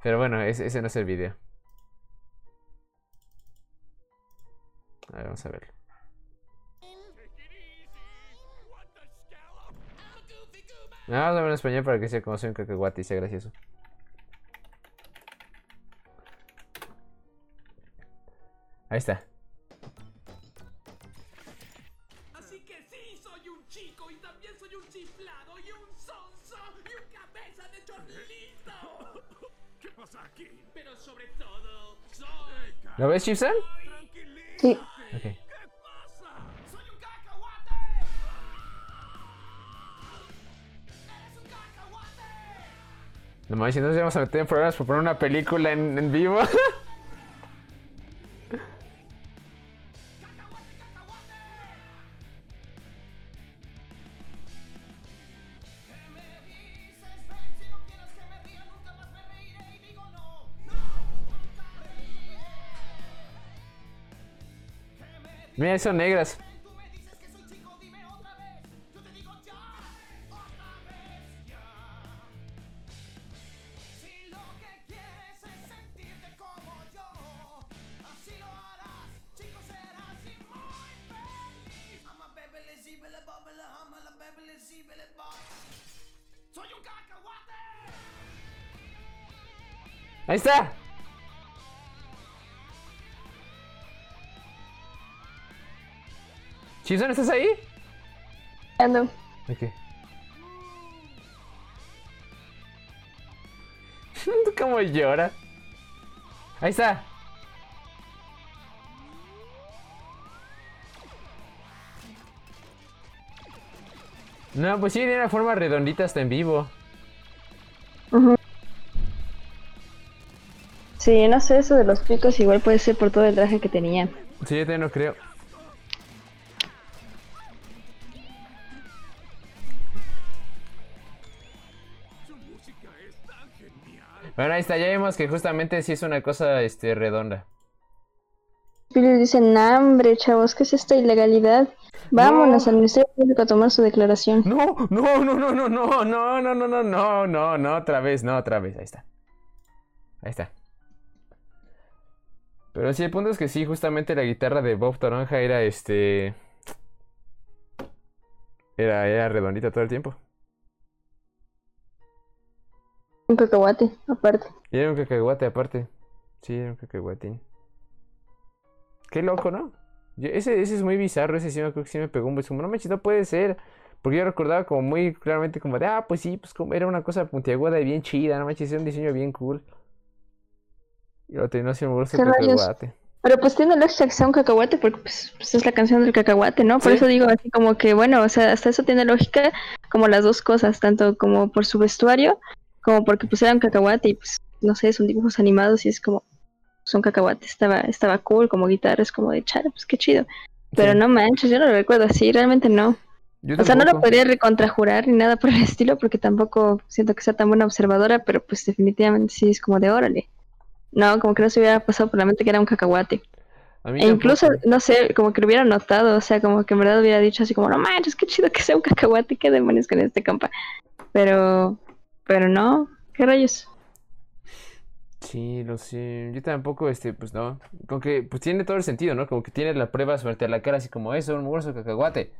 A: Pero bueno, ese, ese no es el video. A ver, vamos a verlo. No, vamos a verlo en español para que sea como soy un cacahuate y sea gracioso. Ahí está.
D: Así que sí, soy un chico y también soy un chiflado y un sonso y un cabeza de chorlito. ¿Qué pasa aquí? Pero sobre todo, soy...
A: ¿Lo ves, Chipson?
B: Sí.
A: Ok. No manches, nos vamos a meter en problemas por poner una película en, en vivo. Mira, son negras. Ahí está. Chipson, ¿estás ahí?
B: Ando.
A: Ok. ¿Cómo llora? Ahí está. No, pues sí, tiene una forma redondita hasta en vivo.
B: Sí, no sé, eso de los picos igual puede ser por todo el traje que tenía.
A: Sí, yo también no creo. Bueno, ahí está, ya vimos que justamente sí es una cosa este, redonda.
B: Philip dice, nah, hombre, chavos, ¿qué es esta ilegalidad? Vámonos al Ministerio Público a tomar su declaración.
A: No, no, no, no, no, no, no, no, no, no, no, no, no, otra vez, no, otra vez, ahí está. Ahí está. Pero sí, el punto es que sí, justamente la guitarra de Bob Toronja era este. Era, era redondita todo el tiempo.
B: Un cacahuate, aparte.
A: Y era un cacahuate aparte. Sí, era un cacahuatín. Qué loco, ¿no? Yo- ese, ese es muy bizarro, ese sí me que sí me pegó un beso. No manches, no puede ser. Porque yo recordaba como muy claramente como de, ah, pues sí, pues como era una cosa puntiaguda y bien chida, no manches, era un diseño bien cool. Y lo terminó siendo un
B: ¿Qué rayos?
A: cacahuate.
B: Pero pues tiene lógica que sea un cacahuate porque pues, pues, es la canción del cacahuate, ¿no? Por
A: Sí.
B: eso digo así como que, bueno, o sea, hasta eso tiene lógica como las dos cosas, tanto como por su vestuario, como porque pues era un cacahuate y pues, no sé, son dibujos animados y es como, pues un cacahuate, estaba, estaba cool, como guitarra, es como de chale, pues qué chido. Pero
A: Sí.
B: no manches, yo no lo recuerdo así, realmente no.
A: Yo
B: O sea, no lo podría recontrajurar ni nada por el estilo porque tampoco siento que sea tan buena observadora, pero pues definitivamente sí es como de órale. No, como que no se hubiera pasado por la mente que era un cacahuate.
A: A mí
B: E incluso,
A: tampoco.
B: no sé, como que lo hubiera notado, o sea, como que en verdad hubiera dicho así como, no manches, qué chido que sea un cacahuate, qué demonios con este compa. Pero, pero no, qué rayos.
A: Sí, lo sé. Yo tampoco, este, pues no. Como que, pues tiene todo el sentido, ¿no? Como que tiene la prueba frente a la cara, así como eso, un hueso cacahuate.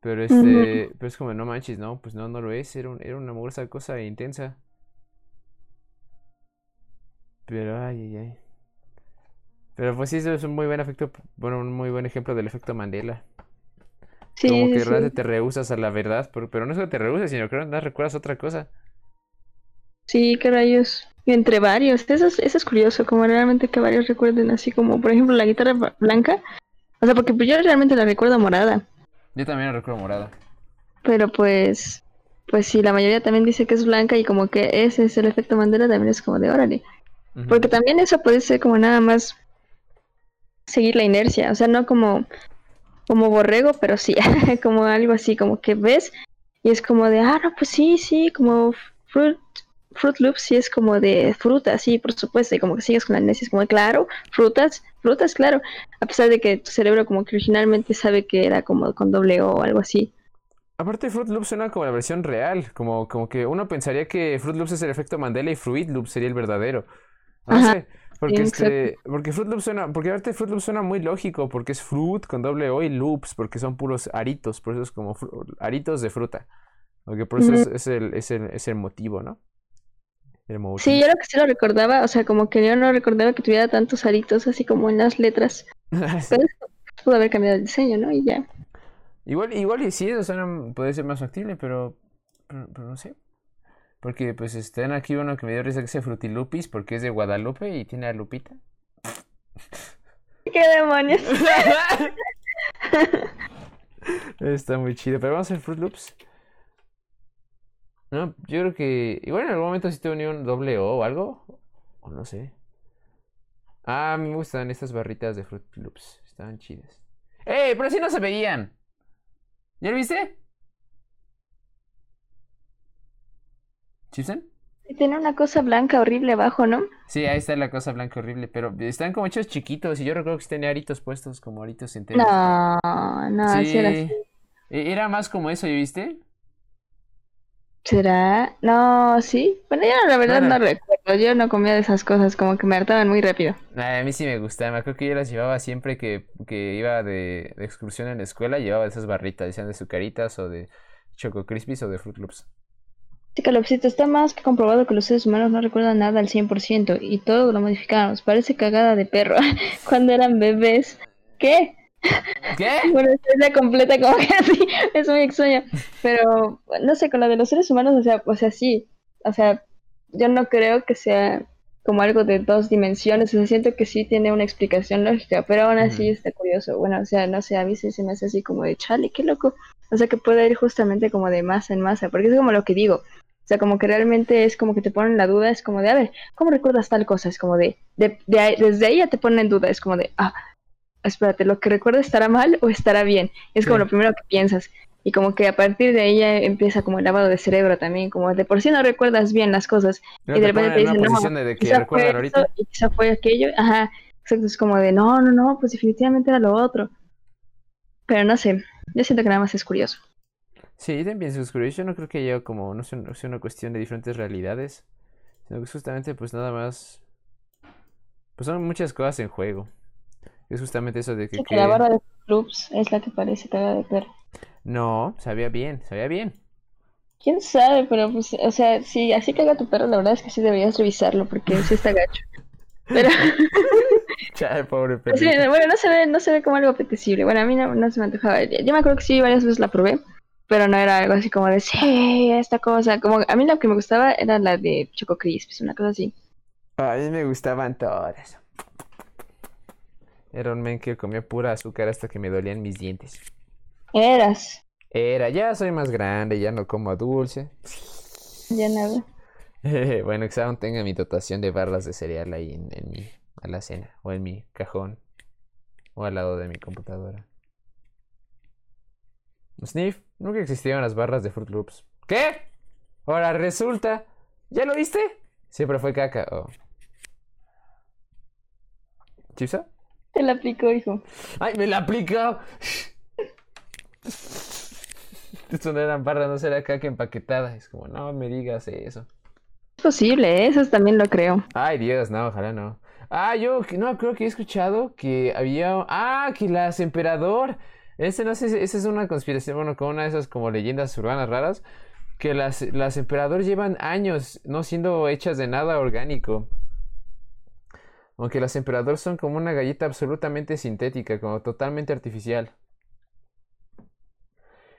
A: Pero este, pero es como, no manches, no, pues no, no lo es. Era, un- era una mugrosa cosa intensa. Pero, ay, ay, ay. Pero pues sí, eso es un muy buen efecto, bueno, un muy buen ejemplo del efecto Mandela.
B: Sí,
A: Como que
B: sí.
A: realmente te rehusas a la verdad, pero, pero no es que te rehusas, sino que no recuerdas otra cosa.
B: Sí, qué rayos. Entre varios. Eso es, eso es curioso, como realmente que varios recuerden así como, por ejemplo, la guitarra bla- blanca. O sea, porque pues, yo realmente la recuerdo morada.
A: Yo también la recuerdo morada.
B: Pero pues, pues sí, la mayoría también dice que es blanca y como que ese es el efecto Mandela, también es como de órale. Porque también eso puede ser como nada más seguir la inercia, o sea, no como, como borrego, pero sí, como algo así, como que ves y es como de, ah, no, pues sí, sí, como fruit, Fruit Loops sí es como de frutas, sí, por supuesto, y como que sigues con la inercia, es como, claro, frutas, frutas, claro, a pesar de que tu cerebro como que originalmente sabe que era como con doble O o algo así.
A: Aparte, Fruit Loops suena como la versión real, como, como que uno pensaría que Fruit Loops es el efecto Mandela y Fruit Loops sería el verdadero. No
B: Ajá,
A: sé, porque
B: sí,
A: este, porque Fruit Loops suena, porque aparte Fruit Loops suena muy lógico, porque es fruit con doble O y loops, porque son puros aritos, por eso es como aritos de fruta. Porque por eso es, es el, es el, es el motivo, ¿no? El motivo.
B: Sí, yo lo que sí lo recordaba, o sea, como que yo no recordaba que tuviera tantos aritos así como en las letras, pero pudo haber cambiado el diseño, ¿no? Y ya.
A: Igual, igual y sí, eso suena, puede ser más factible, pero, pero, pero no sé. Porque pues están aquí uno que me dio risa que dice Frutilupis porque es de Guadalupe y tiene a Lupita.
B: ¿Qué demonios?
A: Está muy chido, pero vamos a hacer Fruit Loops. No, yo creo que igual en algún momento sí te unió un doble O o algo, o no sé. Ah, a mí me gustan estas barritas de Fruit Loops, estaban chidas. ¡Ey! Pero así no se veían. ¿Ya lo viste? ¿Chipsen?
B: Tiene una cosa blanca horrible abajo, ¿no?
A: Sí, ahí está la cosa blanca horrible, pero están como hechos chiquitos y yo recuerdo que tenía aritos puestos como aritos enteros.
B: No, no,
A: Sí,
B: era así.
A: e- era más como eso, ¿ya viste?
B: ¿Será? No, sí. Bueno, yo la verdad no recuerdo. Yo no comía de esas cosas, como que me hartaban muy rápido.
A: Ay, a mí sí me gustaba, me acuerdo que yo las llevaba siempre que, que iba de, de excursión en la escuela, llevaba esas barritas, decían de Zucaritas o de Choco Crispies o de Fruit Loops.
B: Sí, Calopsito, está más que comprobado que los seres humanos no recuerdan nada al 100% y todo lo modificamos. Parece cagada de perro cuando eran bebés. ¿Qué?
A: ¿Qué?
B: Bueno, es la completa como que así, es muy extraño. Pero, no sé, con la de los seres humanos, o sea, o sea, sí. O sea, yo no creo que sea como algo de dos dimensiones. O sea, siento que sí tiene una explicación lógica, pero aún así está curioso. Bueno, o sea, no sé, a mí sí se me hace así como de chale, qué loco. O sea, que puede ir justamente como de masa en masa, porque es como lo que digo. O sea, como que realmente es como que te ponen la duda, es como de, a ver, ¿cómo recuerdas tal cosa? Es como de, de, de desde ahí ya te ponen en duda, es como de, ah, espérate, ¿lo que recuerdo estará mal o estará bien? Es como
A: Sí.
B: lo primero que piensas. Y como que a partir de ahí ya empieza como el lavado de cerebro también, como de por sí no recuerdas bien las cosas. Y de
A: te
B: repente te dicen, no,
A: de, que
B: quizá fue
A: ahorita.
B: esto y quizá fue aquello. Ajá, exacto, es como de, no, no, no, pues definitivamente era lo otro. Pero no sé, yo siento que nada más es curioso.
A: Sí, también curioso. Yo no creo que haya como, no sea, no sea una cuestión de diferentes realidades, sino que justamente pues nada más, pues son muchas cosas en juego. Es justamente eso de que,
B: Sí, que la barra de clubs es la que parece cagada de perro.
A: No, sabía bien, sabía bien.
B: Quién sabe, pero pues, o sea, si así caga tu perro, la verdad es que sí deberías revisarlo porque sí está gacho. Pero
A: Chale, pobre
B: sí,
A: perrito.
B: bueno, no se ve, no se ve como algo apetecible. Bueno, a mí no, no se me antojaba. Yo me acuerdo que sí, varias veces la probé, pero no era algo así como de, sí, esta cosa. Como a mí la que me gustaba era la de Choco Crisps, una cosa así.
A: A mí me gustaban todas. Era un men que comía pura azúcar hasta que me dolían mis dientes.
B: Eras,
A: Era, ya soy más grande, ya no como dulce.
B: ya nada.
A: Bueno, que aún tenga mi dotación de barras de cereal ahí en, en mi alacena, o en mi cajón, o al lado de mi computadora. Sniff, nunca existieron las barras de Fruit Loops. ¿Qué? Ahora resulta. ¿Ya lo viste? Siempre fue caca. Oh. ¿Chipsa?
B: Te la aplicó, hijo.
A: ¡Ay, me la aplicó! Esto no eran barras, no será caca empaquetada. Es como, no me digas eso.
B: Es posible, ¿eh? eso también lo creo.
A: Ay, Dios, no, ojalá no. Ah, yo no creo que he escuchado que había. Ah, que las emperador. Ese no sé, esa es una conspiración, bueno, como una de esas como leyendas urbanas raras. Que las, las emperador llevan años no siendo hechas de nada orgánico. Aunque las emperador son como una galleta absolutamente sintética, como totalmente artificial.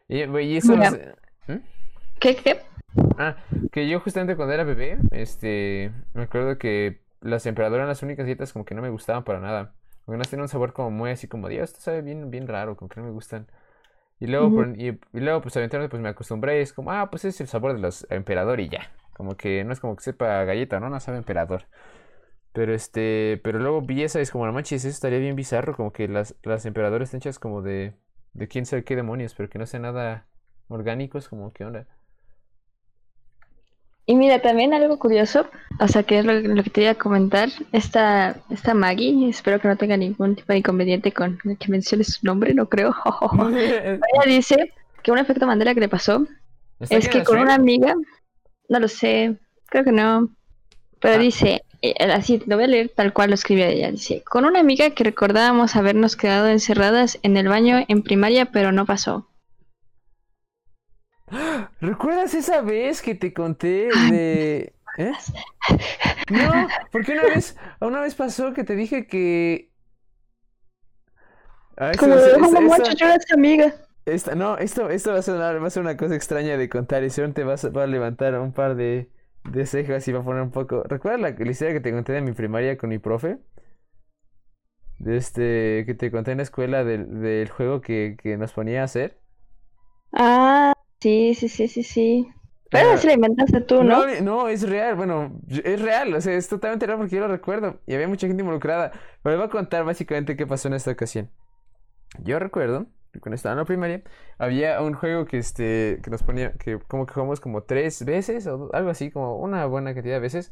A: Y, y eso.
B: Mira.
A: sé- ¿Mm?
B: ¿Qué, qué?
A: Ah, que yo justamente cuando era bebé, este, me acuerdo que las emperadoras eran las únicas dietas como que no me gustaban para nada. Porque no tienen un sabor como muy así como, Dios, esto sabe bien, bien raro, como que no me gustan. Y luego,
B: Ujú.
A: por- y, y luego pues eventualmente pues me acostumbré y es como, ah, pues es el sabor de los emperador y ya. Como que no es como que sepa galleta, ¿no? No sabe emperador. Pero este, pero luego vi esa y es como, no manches, eso estaría bien bizarro, como que las, las emperadoras están hechas como de, de quién sabe qué demonios, pero que no sea nada orgánicos, como, ¿qué onda?
B: Y mira, también algo curioso, o sea, que es lo, lo que te iba a comentar, esta, esta Maggie, espero que no tenga ningún tipo de inconveniente con que menciones su nombre, no creo. Ella dice que un efecto Mandela que le pasó
A: ¿Está
B: es que con una amiga, no lo sé, creo que no, pero
A: Ah.
B: dice, eh, así, lo voy a leer tal cual lo escribió ella, dice, con una amiga que recordábamos habernos quedado encerradas en el baño en primaria, pero no pasó.
A: ¿Recuerdas esa vez que te conté de... ¿Eh? No, porque una vez, una vez pasó que te dije que... Ah,
B: Como
A: va a
B: de
A: ser-
B: dejó
A: esto-
B: mucho yo era amiga.
A: esta- no, esto, esto va a sonar, va a ser una cosa extraña de contar y según te vas va a levantar un par de, de cejas y va a poner un poco... ¿Recuerdas la, la historia que te conté de mi primaria con mi profe? De este, que te conté en la escuela del, del juego que, que nos ponía a hacer.
B: Ah, sí, sí, sí, sí, sí. Pero
A: Pero-
B: si la inventaste tú, ¿no?
A: No, no, es real, bueno, es real, o sea, es totalmente real porque yo lo recuerdo y había mucha gente involucrada. Pero les voy a contar básicamente qué pasó en esta ocasión. Yo recuerdo cuando estaba en la primaria había un juego que este que nos ponía que como que jugamos como tres veces o algo así, como una buena cantidad de veces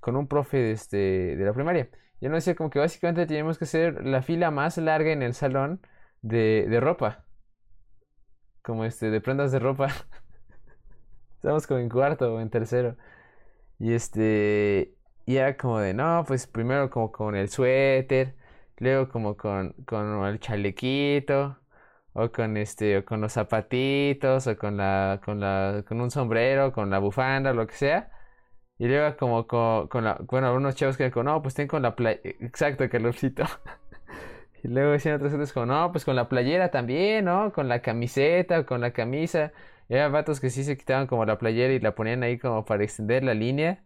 A: con un profe de este de la primaria. Y él nos decía como que básicamente teníamos que hacer la fila más larga en el salón de, de ropa. Como este, de prendas de ropa. Estábamos como en cuarto o en tercero. Y este. Y era como de, no, pues primero como con el suéter. Luego como con, con el chalequito. O con este, o con los zapatitos. O con la, con la, con un sombrero, con la bufanda, lo que sea. Y luego como con, la, bueno, unos chavos que eran no, pues ten con la playa. Exacto, calorcito. Y luego decían otros otros como, no, pues con la playera también, ¿no? Con la camiseta con la camisa. Y había vatos que sí se quitaban como la playera y la ponían ahí como para extender la línea.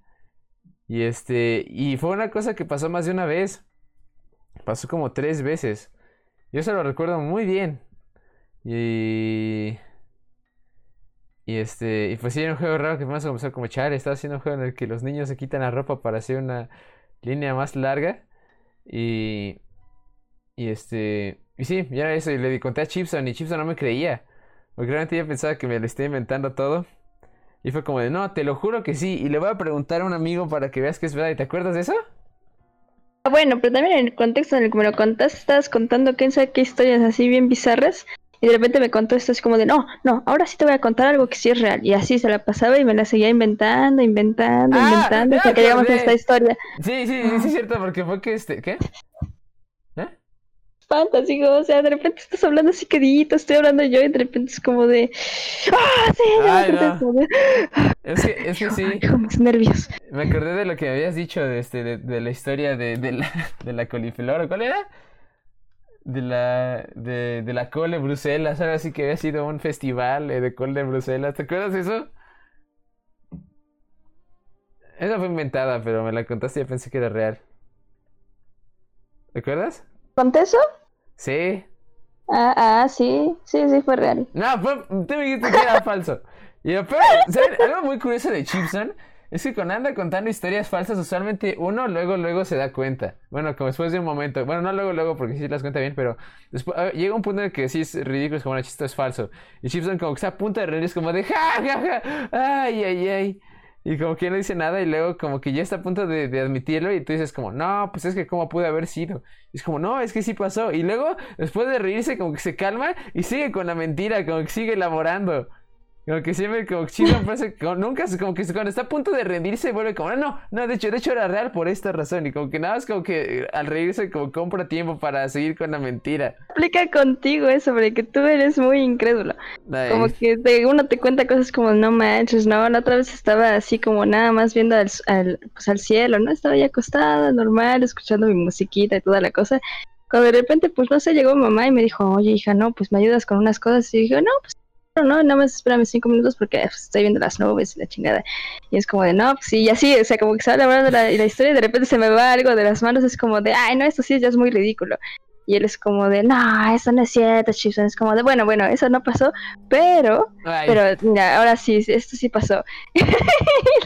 A: Y este, y fue una cosa que pasó más de una vez. Pasó como tres veces. Yo se lo recuerdo muy bien. Y... Y este, y pues sí, era un juego raro que más comenzó como echar. Estaba haciendo un juego en el que los niños se quitan la ropa para hacer una línea más larga. Y... Y este... Y sí, ya era eso. Y le conté a Chipson y Chipson no me creía. Porque realmente yo pensaba que me lo estaba inventando todo. Y fue como de, no, te lo juro que sí. Y le voy a preguntar a un amigo para que veas que es verdad. ¿Y te acuerdas de eso?
B: Ah, Bueno, pero también en el contexto en el que me lo contaste, estabas contando quién sabe qué historias así bien bizarras. Y de repente me contó esto así como de, no, no, ahora sí te voy a contar algo que sí es real. Y así se la pasaba y me la seguía inventando, inventando,
A: Ah,
B: inventando, hasta que llegamos a esta historia.
A: Sí, sí, sí, sí, es cierto. Porque fue que este, ¿qué?
B: Fantasy, o sea, de repente estás hablando así quedito, estoy hablando yo y de repente es como de, ¡ah, sí! de
A: Ay, no.
B: de,
A: Es que, es que sí.
B: Ay, con mis nervios.
A: Me acordé de lo que habías dicho de, este, de, de la historia de, de la, de la coliflor. ¿o ¿Cuál era? De la, de, de la cole Bruselas. Algo así que había sido un festival eh, de cole de Bruselas. ¿Te acuerdas de eso? Esa fue inventada, pero me la contaste y pensé que era real. ¿Te acuerdas?
B: ¿Conté eso?
A: Sí.
B: Ah, ah, sí, sí, sí, fue real.
A: No, fue, tú me dijiste que era falso. Y después, ¿saben? Algo muy curioso de Chipson es que cuando anda contando historias falsas, usualmente uno luego, luego se da cuenta. Bueno, como después de un momento. Bueno, no luego, luego, porque sí las cuenta bien, pero después ah, llega un punto en el que sí es ridículo, es como, bueno, esto es falso. Y Chipson como que está a punto de reír, es como de, ja, ja, ja, ay, ay, ay. Y como que no dice nada y luego como que ya está a punto de, admitirlo y tú dices como, no, pues es que cómo puede haber sido. Y es como, no, es que sí pasó. Y luego, después de reírse, como que se calma y sigue con la mentira, como que sigue elaborando. Como que siempre, como que Chipson parece, como, nunca, como que cuando está a punto de rendirse vuelve como, no, no, no, de hecho, de hecho era real por esta razón. Y como que nada más como que eh, al reírse como compra tiempo para seguir con la mentira.
B: Aplica contigo eso, porque tú eres muy incrédulo. Como que te- uno te cuenta cosas como, no manches, no, la otra vez estaba así como nada más viendo al, al, pues, al cielo, ¿no? Estaba ya acostada, normal, escuchando mi musiquita y toda la cosa. Cuando de repente, pues no sé, llegó mamá y me dijo, oye hija, no, pues me ayudas con unas cosas. Y dije, no, pues no, nada más espérame cinco minutos porque pues, estoy viendo las nubes y la chingada. Y es como de, no, pues sí, y así, o sea, como que se va hablando la, la historia y de repente se me va algo de las manos, es como de, ay, no, esto sí ya es muy ridículo. Y él es como de, no, eso no es cierto, Chipson. Es como de, bueno, bueno, eso no pasó, pero,
A: Ay,
B: pero mira, ahora sí, esto sí pasó. y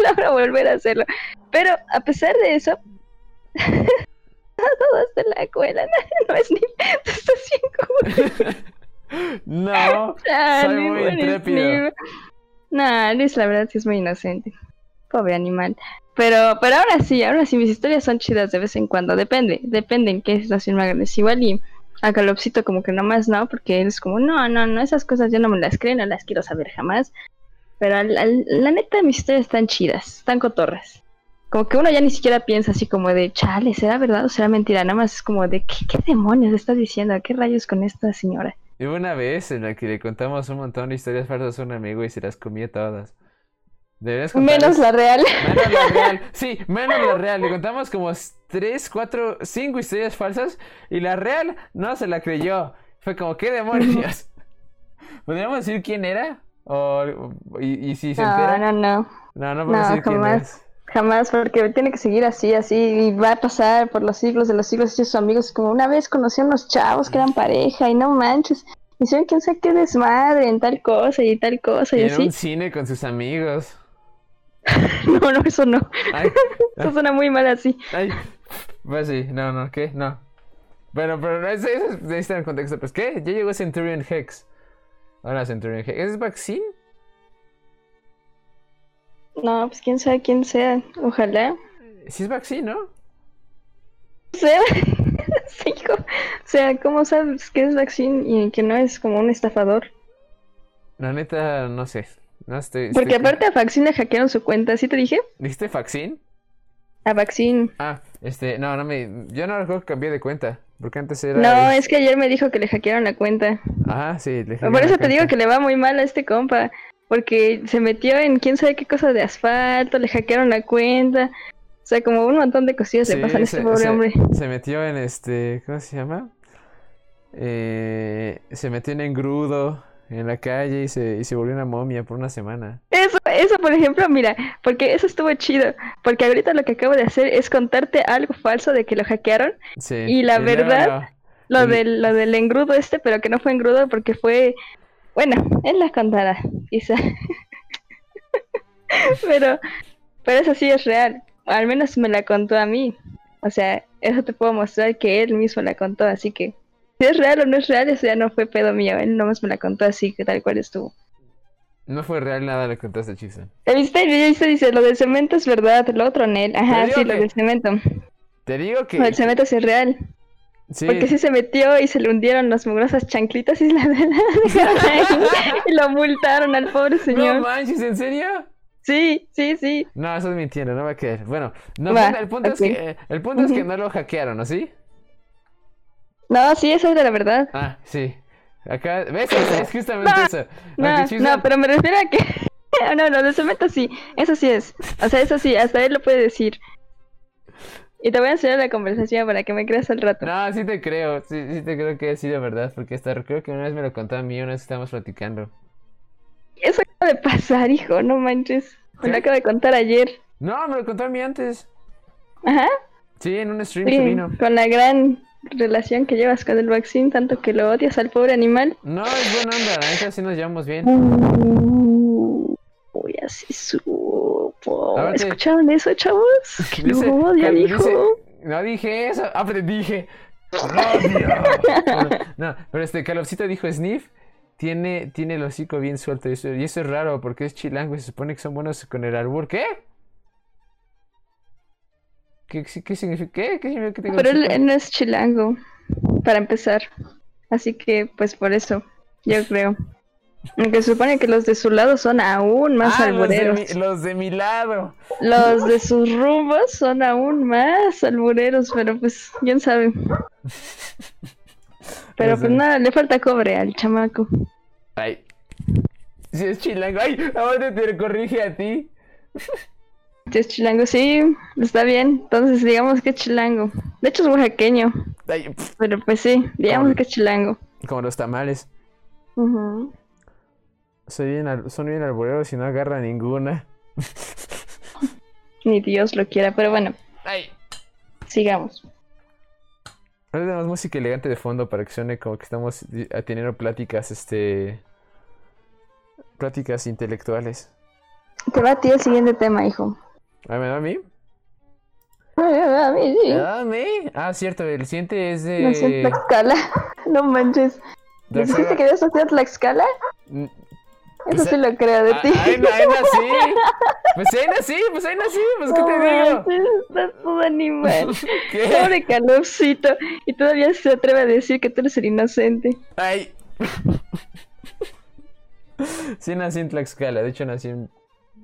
B: logra volver a hacerlo. Pero a pesar de eso, todos de la escuela, no, es ni, esto es bien como
A: no, soy muy intrépido.
B: Nah, Luis, la verdad sí es muy inocente. Pobre animal. Pero, pero ahora sí, ahora sí, mis historias son chidas de vez en cuando. Depende, depende en qué situación me hagan. Igual y a Calopsito como que nomás no, porque él es como, no, no, no, esas cosas yo no me las creo, no las quiero saber jamás. Pero al- al- la neta, mis historias están chidas, están cotorras. Como que uno ya ni siquiera piensa así como de, chale, ¿será verdad o será mentira? Nada más es como de, ¿qué, qué demonios estás diciendo? ¿Qué rayos con esta señora?
A: Y hubo una vez en la que le contamos un montón de historias falsas a un amigo y se las comía todas. Deberías
B: Menos la real.
A: Menos la real. Sí, menos la real. Le contamos como tres, cuatro, cinco historias falsas y la real no se la creyó. Fue como, ¿qué demonios? ¿Podríamos decir quién era? O, y, y si se
B: No,
A: entera.
B: no, no.
A: No, no podemos
B: No,
A: decir quién
B: jamás.
A: es.
B: Jamás, porque tiene que seguir así, así, y va a pasar por los siglos de los siglos y sus amigos. Como una vez conocí a unos chavos que eran pareja y no manches. Hicieron quién sabe qué desmadre en tal cosa y tal cosa
A: Y
B: y
A: en
B: así.
A: un cine con sus amigos.
B: No, no, eso no.
A: Ay,
B: Eso suena muy mal así.
A: ay. Pues sí, no, no, ¿qué? No. Bueno, pero ese es- necesita el contexto. Pues, ¿qué? Ya llegó Centurion Hex. Ahora Centurion Hex. ¿Es vaccine?
B: No, pues quién sabe quién sea. Ojalá.
A: Sí es vaccine, ¿no?
B: Sea. Sí, hijo. O sea, ¿cómo sabes que es Vaccine y que no es como un estafador?
A: La neta, no sé. No estoy.
B: Porque
A: estoy-
B: aparte a Vaccine le hackearon su cuenta, ¿sí te dije?
A: ¿Dijiste vaccine?
B: A Vaccine.
A: Ah, este, no, no me. Yo no recuerdo que cambié de cuenta. Porque antes era.
B: No, es que ayer me dijo que le hackearon la cuenta.
A: Ajá, sí, le
B: Por eso te digo que le va muy mal a este compa. Porque se metió en quién sabe qué cosa de asfalto, le hackearon la cuenta. O sea, como un montón de cosillas le pasan a este pobre hombre.
A: Se metió en este. ¿Cómo se llama? Eh, se metió en engrudo en la calle y se, y se volvió una momia por una semana.
B: Eso, eso, por ejemplo, mira, porque eso estuvo chido. Porque ahorita lo que acabo de hacer es contarte algo falso de que lo hackearon.
A: Sí.
B: Y la verdad-
A: no.
B: Lo
A: El-
B: del, lo del engrudo este, pero que no fue engrudo porque fue. Bueno, él la contará, quizá. pero, pero eso sí es real. Al menos me la contó a mí. O sea, eso te puedo mostrar que él mismo la contó, así que. Si es real o no es real, eso ya no fue pedo mío. Él nomás me la contó así, que tal cual estuvo.
A: No fue real nada lo que contaste, Chisa.
B: ¿Viste? ¿Viste? Dice, lo del cemento es verdad, lo otro Nel. Ajá, sí, lo del cemento.
A: Te digo que.
B: Lo del cemento sí es real.
A: Sí.
B: Porque sí se metió y se le hundieron las mugrosas chanclitas y la y lo multaron al pobre
A: No
B: señor.
A: manches, ¿en serio?
B: Sí, sí, sí.
A: No, eso es mintiendo, no va a creer. Bueno, no,
B: Va,
A: el punto, es que, el punto es que no lo hackearon, ¿no? ¿Sí?
B: No, sí, eso es de la verdad.
A: Ah, sí. Acá, ¿ves? Es, justamente
B: No,
A: eso.
B: No, no, pero me refiero a que... No, no, de cemento sí, eso sí es. O sea, eso sí, hasta él lo puede decir. Y te voy a enseñar la conversación para que me creas al rato.
A: No, sí te creo, sí, sí te creo que ha sido verdad, porque hasta creo que una vez me lo contó a mí, una vez estábamos platicando.
B: Eso acaba de pasar, hijo, no manches. Me lo
A: ¿Qué?
B: acabo de contar ayer.
A: No, me lo contó a mí antes.
B: Ajá.
A: Sí, en un stream que
B: Sí,
A: vino.
B: con la gran relación que llevas con el vaccine, tanto que lo odias al pobre animal.
A: No, es buena onda, la neta sí nos llevamos bien.
B: Uy, así supo.
A: Ver, te-
B: ¿Escucharon eso, chavos?
A: Dice-
B: odia,
A: Cal-
B: dijo.
A: dice- no dije eso, ah, pero dije. No, pero este Calopsito dijo Sniff. Tiene, tiene el hocico bien suelto y eso, y eso es raro porque es chilango y se supone que son buenos con el albur. ¿Qué? ¿Qué, qué, significa? ¿Qué? ¿Qué significa que
B: Pero él no es chilango, para empezar. Así que, pues por eso, yo creo. Aunque se supone que los de su lado son aún más
A: Ah, los de,
B: albureros.
A: mi, los de mi lado.
B: Los de sus rumbos son aún más albureros, pero pues, quién sabe. Pero pues nada, le falta cobre al chamaco.
A: Ay. Si es chilango. Ay, ahora te corrige a ti.
B: Si es chilango, sí, está bien. Entonces digamos que es chilango. De hecho es oaxaqueño,
A: Ay,
B: pero pues sí, digamos que es chilango.
A: como los tamales.
B: Ujú.
A: Soy bien al- son bien albureros y no agarra ninguna.
B: Ni Dios lo quiera, pero bueno,
A: Ay.
B: sigamos.
A: Ahora tenemos música elegante de fondo para que suene como que estamos a- teniendo pláticas, este... Pláticas intelectuales.
B: Te va a ti el siguiente tema, hijo.
A: ¿Ah, me da a mí?
B: A mí sí.
A: ¿Ah, a mí? Ah, cierto, el siguiente es
B: No sé,
A: de...
B: Tlaxcala. No manches.
A: de
B: ¿Dijiste que ibas a hacer Tlaxcala? Eso
A: Pues,
B: sí lo creo de ti.
A: Ahí, nací. Pues ahí nací, pues ahí nací, pues ¿qué te digo?
B: estás todo animal.
A: ¿Qué?
B: Pobre calorcito. Y todavía se atreve a decir que tú eres el inocente.
A: Ay. Sí nací en Tlaxcala, de hecho nací en...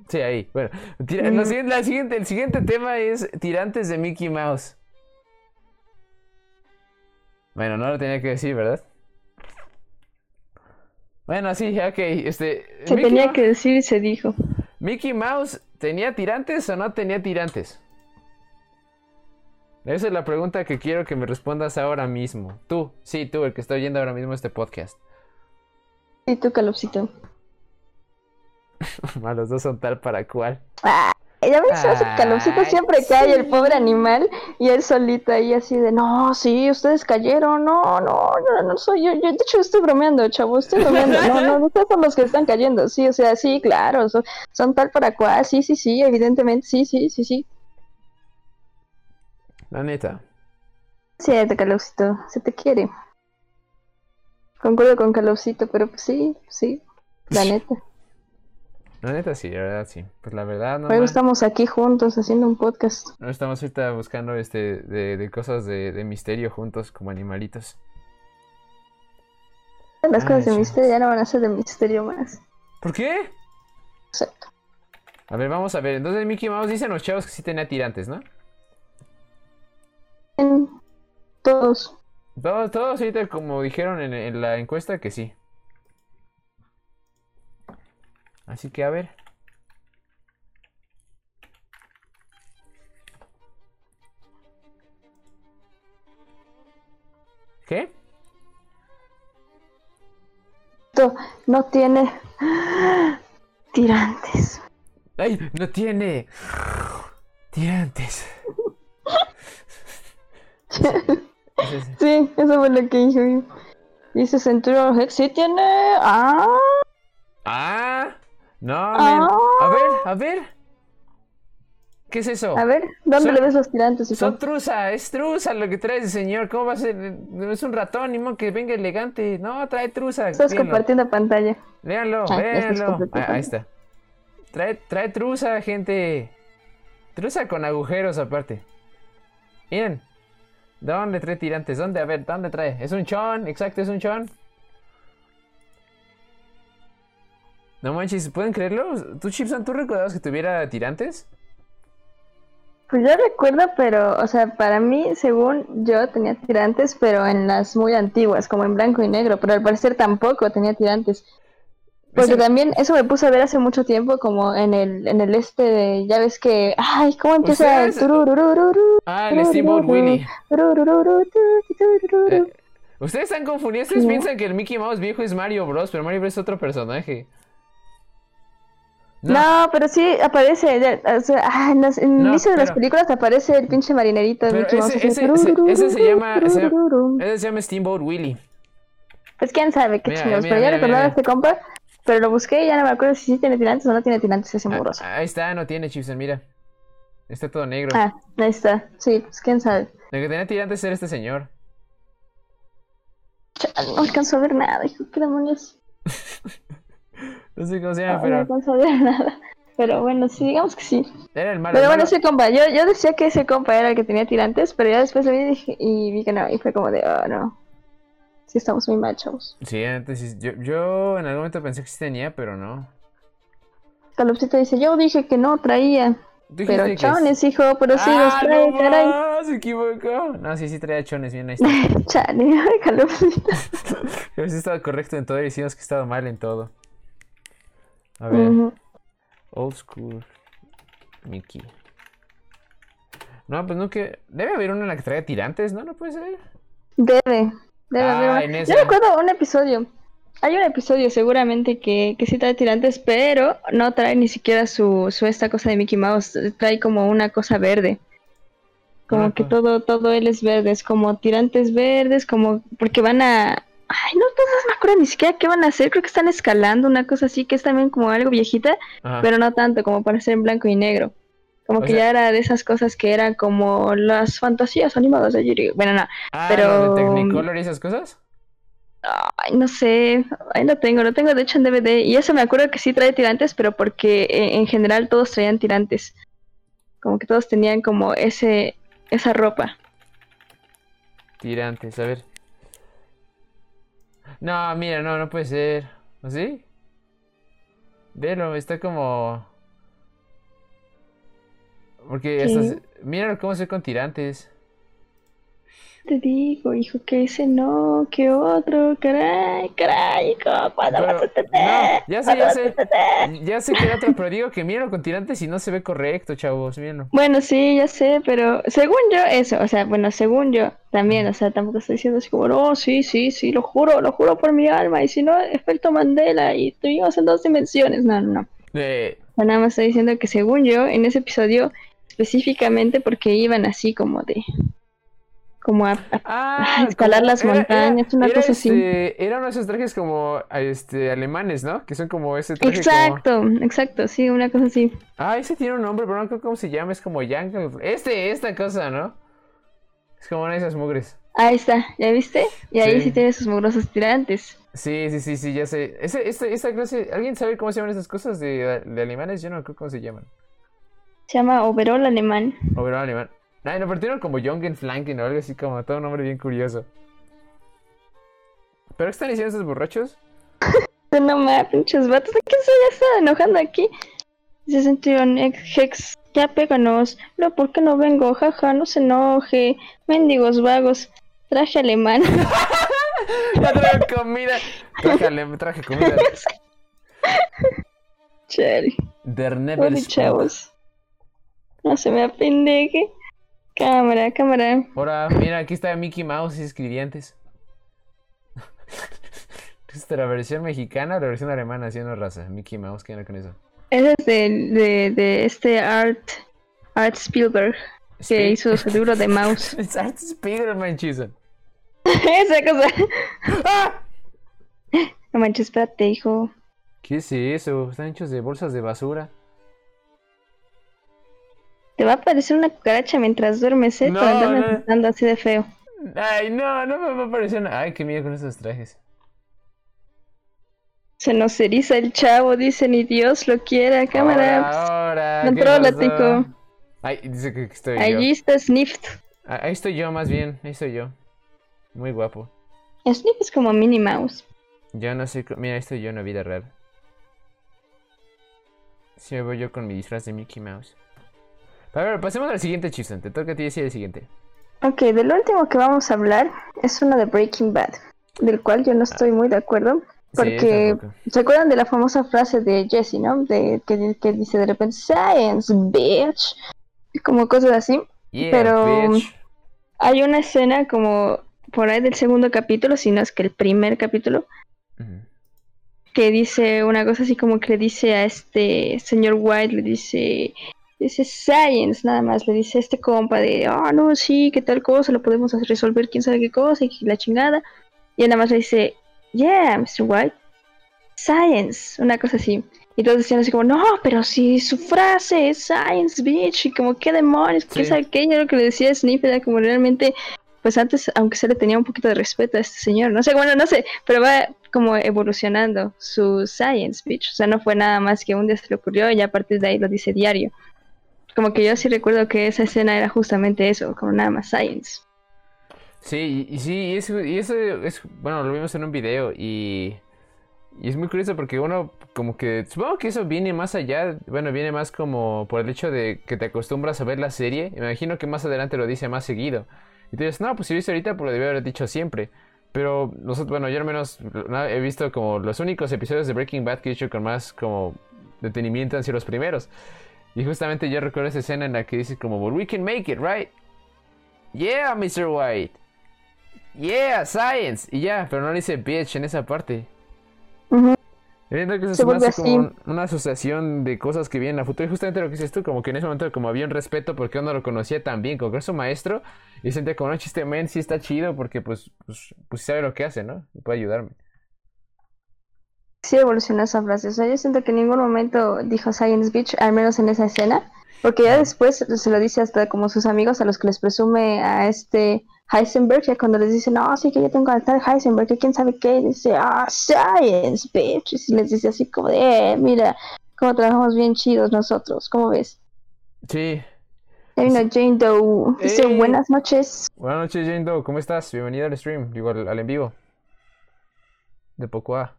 A: Sí, ahí. Bueno, tira-
B: Mm.
A: siguiente- la siguiente, el siguiente tema es tirantes de Mickey Mouse. Bueno, no lo tenía que decir, ¿verdad? Bueno, sí, ok. Este,
B: Se
A: Mickey
B: tenía que decir y se dijo.
A: ¿Mickey Mouse tenía tirantes o no tenía tirantes? Esa es la pregunta que quiero que me respondas ahora mismo. Tú, sí, tú, el que está oyendo ahora mismo este podcast.
B: Y tú, calorcito.
A: Ah, Los dos son tal para cual.
B: Ya ves, ese calorcito siempre cae el pobre animal y él solito ahí así de, no, sí, ustedes cayeron, no, no, no, no soy yo, yo, de hecho estoy bromeando, chavo, estoy bromeando, no, no, ustedes son los que están cayendo, sí, o sea, sí, claro, son, son tal para cual, sí, sí, sí, evidentemente, sí, sí, sí, sí.
A: La neta.
B: Sí, te calorcito, se te quiere. Concuerdo con calorcito, pero pues sí, sí, la neta.
A: La neta sí, la verdad sí. Pues la verdad no. Ma-
B: estamos aquí juntos haciendo un podcast.
A: no estamos ahorita buscando este de, de cosas de, de misterio juntos como animalitos.
B: Las
A: Ay,
B: cosas de misterio ya no van a ser de misterio más.
A: ¿Por qué?
B: Exacto.
A: A ver, vamos a ver. Entonces Mickey Mouse dicen los chavos que sí tenía tirantes, ¿no?
B: En todos.
A: Todos, todos ahorita como dijeron en, en la encuesta que sí. Así que a ver. ¿Qué?
B: No tiene tirantes.
A: ¡Ay! ¡No tiene! Tirantes. Sí,
B: eso fue lo que dijo. Dice Centurion Hex, sí tiene. Ah,
A: ¡Ah! No,
B: Ah.
A: A ver, a ver. ¿Qué es eso?
B: a ver, ¿dónde
A: Son-
B: le ves los tirantes? hijo?
A: Son truza, es truza lo que trae ese señor. ¿Cómo va a ser? No es un ratón, ni modo que venga elegante. No, trae truza.
B: Estás
A: Léanlo,
B: compartiendo pantalla.
A: léanlo, léanlo.
B: compartiendo
A: Ah, ahí está. Trae, trae truza, gente. Truza con agujeros aparte. Miren. ¿Dónde trae tirantes? ¿Dónde? A ver, ¿dónde trae? Es un chon, exacto, es un chon. No manches, ¿pueden creerlo? ¿Tú, Chipson, tú recordabas que tuviera tirantes?
B: Pues yo recuerdo, pero, o sea, para mí, según yo, tenía tirantes, pero en las muy antiguas, como en blanco y negro, pero al parecer tampoco tenía tirantes. Porque también eso me puse a ver hace mucho tiempo, como en el, en el este de, ya ves que, ay, ¿cómo empieza el
A: Ah, el Steamboat Willie. Eh, Ustedes están confundidos, ustedes
B: Sí.
A: piensan que el Mickey Mouse viejo es Mario Bros, pero Mario Bros es otro personaje. No.
B: No, pero sí aparece, o sea, ah, en, el inicio de las películas aparece el pinche marinerito
A: Pero ese-
B: así,
A: ese- ese-
B: turururu,
A: ese se llama- se llama-
B: turururu.
A: Ese se llama Steamboat Willie.
B: Pues quién sabe qué chingados, pero ya recordaba a este compa, pero lo busqué y ya no me acuerdo si sí tiene tirantes o no tiene tirantes ese
A: Ah,
B: mugroso.
A: ahí está, no tiene Chipson, mira. Está todo negro.
B: Ah, ahí está, sí, pues quién sabe.
A: El que tenía tirantes era este señor.
B: No alcanzo a ver nada, hijo, qué demonios.
A: No sé cómo se
B: No,
A: llama,
B: no
A: pero
B: a ver nada. Pero bueno, sí, digamos que sí.
A: era el malo.
B: Pero
A: el
B: bueno, ese compa, yo, yo decía que ese compa era el que tenía tirantes, pero ya después lo vi y, dije- y vi que no, y fue como de, oh no. Sí, estamos muy mal, chavos.
A: Sí, antes sí- yo, yo en algún momento pensé que sí tenía, pero no.
B: Calopsito dice, yo dije que no traía. Pero
A: que
B: chones, hijo, pero sí los
A: ¡Ah,
B: trae,
A: no
B: caray.
A: más! Se equivocó. No, sí, sí traía chones, bien, ahí está.
B: Chale, Calopsito.
A: Pero sí estaba correcto en todo y decimos que estaba mal en todo. A ver, old school Mickey. No, pues no que. Debe haber una en la que traiga tirantes, ¿no? No puede ser.
B: Debe, debe
A: Ah,
B: haber. Yo
A: esa.
B: recuerdo un episodio Hay un episodio seguramente que, que sí trae tirantes, pero no trae ni siquiera su, su esta cosa de Mickey Mouse, trae como una cosa verde. Como
A: Una
B: que
A: co-
B: todo, todo él es verde, es como tirantes verdes, como porque van a... Ay, no, no me acuerdo ni siquiera qué van a hacer, creo que están escalando, una cosa así, que es también como algo viejita,
A: Ajá.
B: pero no tanto como para ser en blanco y negro. Como
A: O
B: que
A: sea-
B: ya era de esas cosas que eran como las fantasías animadas de Yuri. Bueno, no,
A: Ah,
B: pero-
A: ¿lo de Technicolor y esas cosas?
B: Ay, no sé, ahí lo tengo, lo tengo de hecho en DVD y eso me acuerdo que sí trae tirantes, pero porque eh, en general todos traían tirantes, como que todos tenían como ese esa ropa.
A: Tirantes, a ver. No, mira, no, no puede ser. ¿Así? Velo, está como. Porque. Mira cómo se con tirantes.
B: Te digo, hijo, que ese no, que otro, caray, caray, hijo, ¿cuándo
A: Pero-
B: vas a entender?
A: no, ya sé,
B: ¿Cuándo
A: ya sé. Ya sé que era otro, pero digo que míralo con tirantes y no se ve correcto, chavos, mírenlo.
B: Bueno, sí, ya sé, pero según yo, eso, o sea, bueno, según yo también, o sea, tampoco estoy diciendo así como, no, sí, sí, sí, lo juro, lo juro por mi alma, y si no, efecto Mandela, y estuvimos en dos dimensiones, no, no, no.
A: Eh,
B: O sea, nada más estoy diciendo que según yo, en ese episodio, específicamente porque iban así como de, como a, a-
A: ah,
B: escalar
A: como-
B: las montañas, una cosa así.
A: este, Era uno de esos trajes como este, alemanes, ¿no? Que son como ese traje como...
B: Exacto, exacto, sí, una cosa así.
A: Ah, ese tiene un nombre, pero no creo cómo se llama, es como Jungle. Este, esta cosa, ¿no? Es como una de esas mugres.
B: Ahí está, ¿ya viste? Y ahí
A: Sí.
B: sí tiene sus mugrosos tirantes.
A: Sí, sí, sí, sí, ya sé. Ese, este, esta clase, ¿alguien sabe cómo se llaman esas cosas de, de alemanes? Yo no creo cómo se llaman.
B: Se llama overall alemán.
A: Overall alemán. Ay, no, pero tienen como Jungenflanken o algo así, como todo un nombre bien curioso. ¿Pero qué están diciendo esos borrachos?
B: No mames, pinches vatos, ¿de qué se ya está enojando aquí? Se sintieron ex Hex, ya péganos. No, ¿por qué no vengo? Jaja, no se enoje. Mendigos vagos. Traje alemán.
A: Ya traje comida. Traje, alem- traje comida.
B: Chale.
A: Der
B: chavos. No se me apendeje. Cámara, cámara.
A: Ahora, mira, aquí está Mickey Mouse y escribientes. ¿Es la versión mexicana o la versión alemana? Haciendo raza. Mickey Mouse, ¿qué onda con eso?
B: Ese es de, de, de este Art, Art Spielberg, que
A: Spiel-
B: hizo su libro de Mouse.
A: Es Art Spiegelman, Chison.
B: Esa cosa.
A: ¡Ah!
B: No manches, espérate, hijo.
A: ¿Qué es eso? Están hechos de bolsas de basura.
B: Te va a aparecer una cucaracha mientras duermes, ¿eh?
A: No,
B: andarme
A: no.
B: así de feo.
A: Ay, no, no me va a parecer nada. Ay, qué miedo con esos trajes.
B: Se nos eriza el chavo, dice ni Dios lo quiera, cámara.
A: Ahora, ahora. ¿qué
B: Controla,
A: pasó?
B: tico.
A: Ay, dice que estoy yo.
B: Allí está Snift.
A: Ah, Ahí estoy yo, más bien. Ahí estoy yo. Muy guapo.
B: Snift es como Minnie Mouse.
A: Yo no sé. Mira, ahí estoy yo en la vida real. Si me voy yo con mi disfraz de Mickey Mouse. A ver, pasemos al siguiente chiste. Te toca a ti decir el siguiente.
B: Ok, del último que vamos a hablar es uno de Breaking Bad, del cual yo no estoy muy de acuerdo. Porque. ¿se acuerdan de la famosa frase de Jesse, no? De, que, que dice de repente, Science, bitch. Como cosas así.
A: Yeah,
B: pero-
A: bitch.
B: Hay una escena como por ahí del segundo capítulo, si no es que el primer capítulo, que dice una cosa así como que le dice a este señor White, le dice, dice Science, nada más, le dice este compa de, ah, no, sí, que tal cosa, lo podemos resolver quién sabe qué cosa, y la chingada, y nada más le dice, yeah, Mr. White, Science, una cosa así. Y todos decían así como, no, pero si su frase es Science, bitch, y como, qué demonios, qué
A: Sí.
B: sabe qué, yo lo que le decía a Sniff era como realmente, pues antes, aunque se le tenía un poquito de respeto a este señor, no sé, bueno, no sé, pero va como evolucionando su Science, bitch, o sea, no fue nada más que un día se le ocurrió y ya a partir de ahí lo dice diario. Como que yo sí recuerdo que esa escena era justamente eso, como nada más Science.
A: Sí, y, sí, y eso, y eso es, bueno, lo vimos en un video y, y es muy curioso porque uno como que, supongo que eso viene más allá, bueno, viene más como por el hecho de que te acostumbras a ver la serie, imagino que más adelante lo dice más seguido. Y tú dices, no, pues si lo hice ahorita, pues lo debía haber dicho siempre. Pero nosotros, bueno, yo al menos no, he visto como los únicos episodios de Breaking Bad que he hecho con más como detenimiento han sido los primeros. Y justamente yo recuerdo esa escena en la que dice como, well, we can make it, right? Yeah, Mr. White. Yeah, science. Y ya, pero no le dice bitch en esa parte. Siento que eso
B: Se
A: como un- una asociación de cosas que vienen a futuro. Y justamente lo que dices tú, como que en ese momento como había un respeto porque uno lo conocía tan bien, como que es su maestro. Y sentía como, no, chiste, men, sí está chido porque pues, pues, pues sabe lo que hace, ¿no? Y puede ayudarme.
B: Sí evolucionó esa frase. O sea, yo siento que en ningún momento dijo Science Beach, al menos en esa escena. Porque ya después se lo dice hasta como sus amigos a los que les presume a este Heisenberg, ya cuando les dice, no, sí que yo tengo al tal Heisenberg, que quién sabe qué, dice, ah, Science Bitch. Y les dice así como de, eh, mira, cómo trabajamos bien chidos nosotros, ¿cómo ves?
A: Sí.
B: Vino Jane Doe. Dice,
A: Ey.
B: buenas noches.
A: Buenas noches, Jane Doe. ¿Cómo estás? Bienvenida al stream. Digo, al, al en vivo. De Pocoa.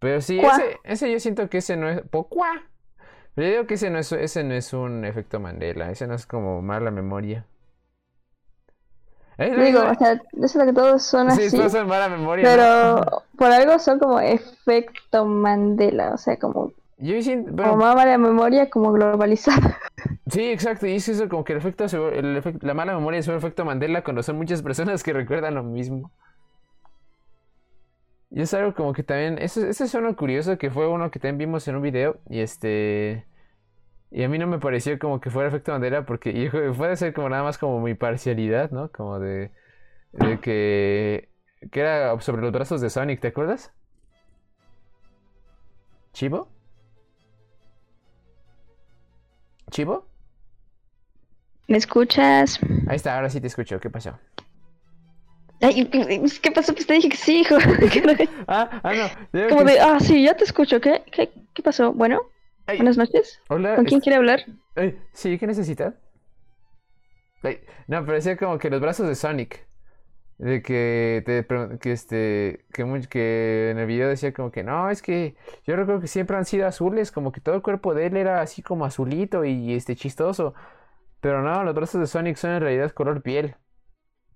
A: Pero sí, ese, ese yo siento que ese no es... Pocoa. Pero yo digo que ese no es, ese no es un efecto Mandela. Ese no es como mala memoria. Es lo
B: Digo, o sea, yo siento que todos son
A: Sí,
B: así.
A: todos son mala memoria. ¿no?
B: Pero por algo son como efecto Mandela, o sea, como,
A: Yo siento...
B: como mala memoria, como globalizada.
A: sí, exacto. Y es eso como que el efecto... el efecto- la mala memoria es un efecto Mandela cuando son muchas personas que recuerdan lo mismo. Y es algo como que también, eso, eso es uno curioso que fue uno que también vimos en un video y este, y a mí no me pareció como que fuera efecto bandera porque y puede ser como nada más como mi parcialidad, ¿no? Como de, de que, que era sobre los brazos de Sonic, ¿te acuerdas? ¿Chivo? ¿Chivo?
B: ¿Me escuchas?
A: Ahí está, ahora sí te escucho, ¿qué pasó?
B: Ay, ¿qué pasó? Pues te dije que sí, hijo.
A: Ah, ah, no,
B: Como
A: que-
B: de, ah, sí, ya te escucho. ¿Qué, qué, qué pasó? Bueno,
A: Ay,
B: buenas noches.
A: hola,
B: ¿Con quién quiere hablar?
A: Ay, sí, ¿qué necesita? Ay, no, parecía como que los brazos de Sonic. De que te que este que, que en el video decía como que no, es que yo recuerdo que siempre han sido azules, como que todo el cuerpo de él era así como azulito y este chistoso. Pero no, los brazos de Sonic son en realidad color piel.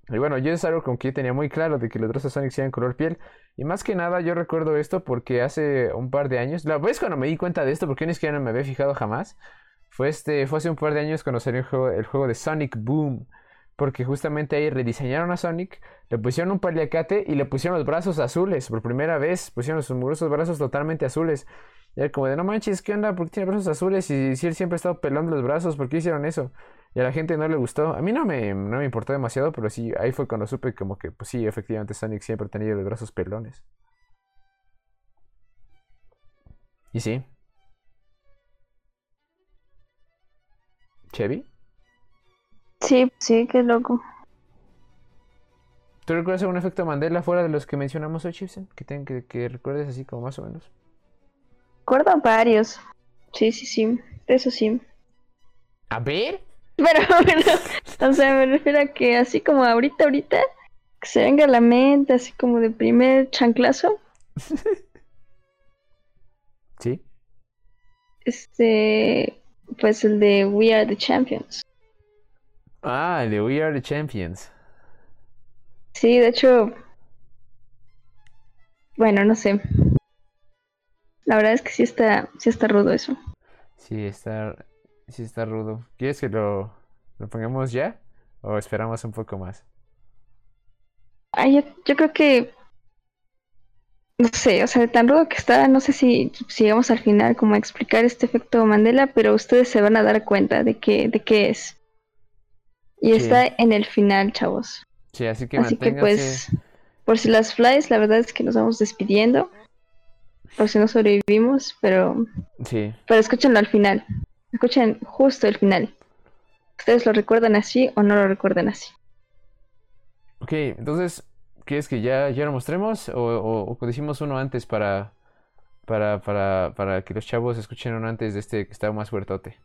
A: Y bueno, yo es algo como que tenía muy claro de que los brazos Sonic sean color piel. Y más que nada yo recuerdo esto porque hace un par de años, la vez cuando me di cuenta de esto, porque yo ni siquiera no me había fijado jamás, fue este, fue hace un par de años cuando salió el juego, el juego de Sonic Boom. Porque justamente ahí rediseñaron a Sonic, le pusieron un paliacate y le pusieron los brazos azules. Por primera vez pusieron sus mugrosos brazos totalmente azules. Y era como de, no manches, ¿qué onda? ¿Por qué tiene brazos azules? Y si él siempre ha estado pelando los brazos, ¿por qué hicieron eso? Y a la gente no le gustó. A mí no me, no me importó demasiado, pero sí, ahí fue cuando supe como que, pues sí, efectivamente Sonic siempre ha tenido los brazos pelones. Y sí. ¿Chevy?
B: Sí, sí, qué loco.
A: ¿Tú recuerdas algún efecto Mandela fuera de los que mencionamos hoy, Chipsen? Que, ten- que, que recuerdes así como más o menos.
B: Recuerdo varios. Sí, sí, sí. Eso sí.
A: A ver.
B: Pero bueno, o sea, me refiero a que así como ahorita, ahorita, que se venga a la mente, así como de primer chanclazo,
A: Sí.
B: este, pues el de We Are the Champions.
A: Ah, el de We Are the Champions.
B: Sí, de hecho, bueno, no sé. La verdad es que sí está, sí está rudo eso.
A: Sí, está, sí está rudo. ¿Quieres que lo, lo pongamos ya? ¿O esperamos un poco más?
B: Ay, yo, yo creo que, no sé, o sea, tan rudo que está, no sé si, si llegamos al final como a explicar este efecto Mandela, pero ustedes se van a dar cuenta de que, de qué es. Y
A: Sí.
B: está en el final, chavos.
A: Sí, así que
B: Así que pues, por si las flies, la verdad es que nos vamos despidiendo. Por si no sobrevivimos, pero,
A: Sí.
B: pero escúchenlo al final. Escuchen justo el final. ¿Ustedes lo recuerdan así o no lo recuerdan así?
A: Ok, entonces, ¿quieres que ya, ya lo mostremos? ¿O, o, o decimos uno antes para, para, para, para que los chavos escuchen uno antes de este que está más fuertote?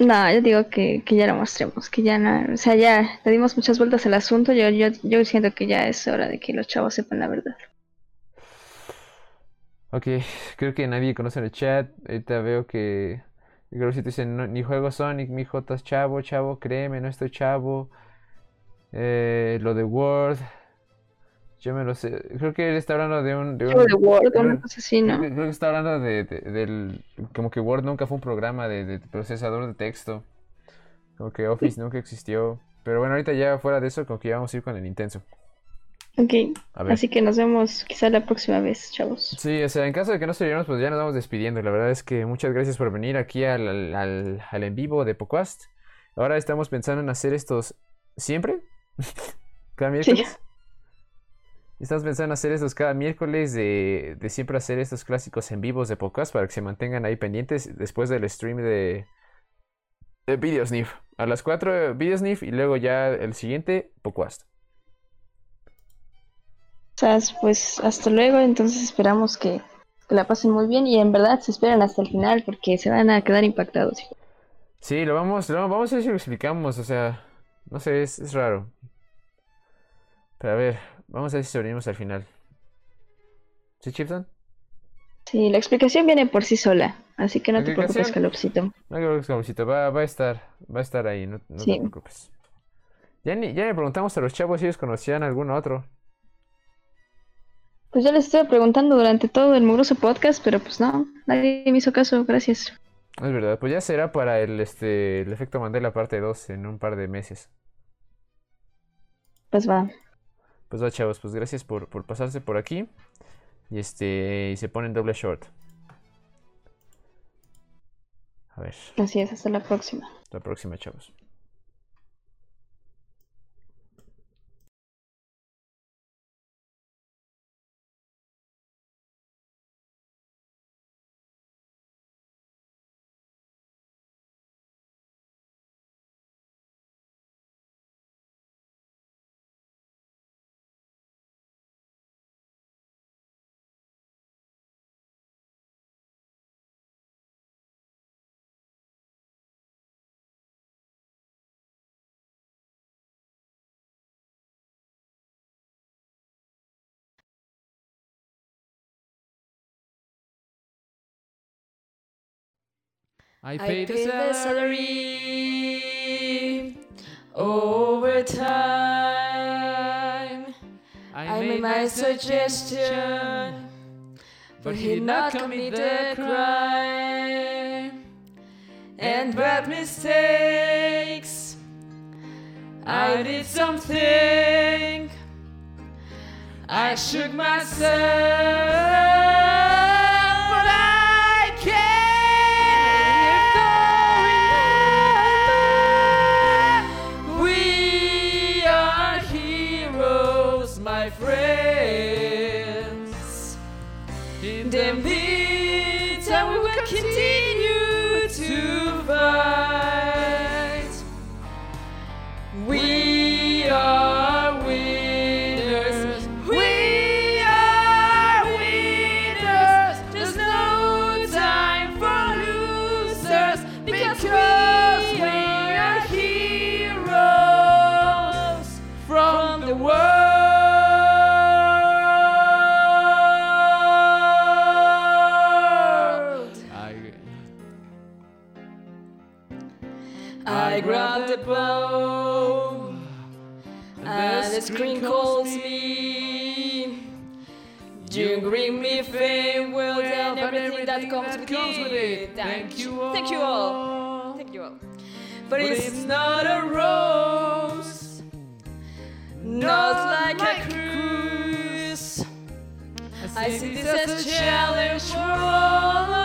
B: No, yo digo que, que ya lo mostremos, que ya no, o sea, ya le dimos muchas vueltas al asunto, yo, yo, yo siento que ya es hora de que los chavos sepan la verdad.
A: Ok, creo que nadie conoce el chat. Ahorita veo que. Creo que si te dicen, "No, ni juego Sonic, mi es chavo, chavo, créeme, no estoy chavo. Eh, lo de Word. Yo me lo sé. Creo que él está hablando de un. De un
B: de Word
A: creo-
B: una cosa así,
A: creo
B: ¿no?
A: que, creo que está hablando de, de- del. Como que Word nunca fue un programa de, de procesador de texto. Como que Office nunca existió. Pero bueno, ahorita ya fuera de eso, como que ya vamos a ir con el intenso.
B: Ok,
A: A ver.
B: así que nos vemos quizá la próxima vez, chavos.
A: Sí, o sea, en caso de que no se vieron, pues ya nos vamos despidiendo. La verdad es que muchas gracias por venir aquí al, al, al- al en vivo de Pocuast. Ahora estamos pensando en hacer estos siempre, cada miércoles. Estamos pensando en hacer estos cada miércoles, de, de siempre hacer estos clásicos en vivos de Pocuast para que se mantengan ahí pendientes después del stream de, de Video Sniff. A las 4 Video Sniff y luego ya el siguiente Pocuast.
B: Sea, pues hasta luego, entonces esperamos que, que la pasen muy bien y en verdad se esperan hasta el final porque se van a quedar impactados.
A: Sí, lo vamos, lo vamos a ver si lo explicamos, o sea, no sé, es, es raro. Pero a ver, vamos a ver si sobrevivimos al final. ¿Sí, Chipson?
B: Sí, la explicación viene por sí sola, así que no
A: ¿La
B: te preocupes? Calopsito.
A: No te preocupes, Gabucito, va, va a estar, va a estar ahí, no, no
B: Sí.
A: te preocupes. Ya ni, ya le preguntamos a los chavos si ellos conocían algún otro.
B: Pues yo les estuve preguntando durante todo el mugroso podcast, pero pues no, nadie me hizo caso, gracias.
A: Es verdad, pues ya será para el, este, el efecto Mandela parte 2 en un par de meses.
B: Pues va.
A: Pues va, chavos, pues gracias por, por pasarse por aquí. Y este, y se ponen doble short. A ver,
B: Así es, hasta la próxima.
A: hasta la próxima, chavos.
E: I
F: I
E: paid
F: paid
E: the
F: the salary over time. I made my suggestion, but he did not commit the crime. And bad mistakes, I did something. I shook myself, that comes, that with, comes it. with, it. Thank, Thank you all. Thank you all. Thank you all. But, but it's, it's, not a rose, not like, like a cruise. I see this as a challenge for all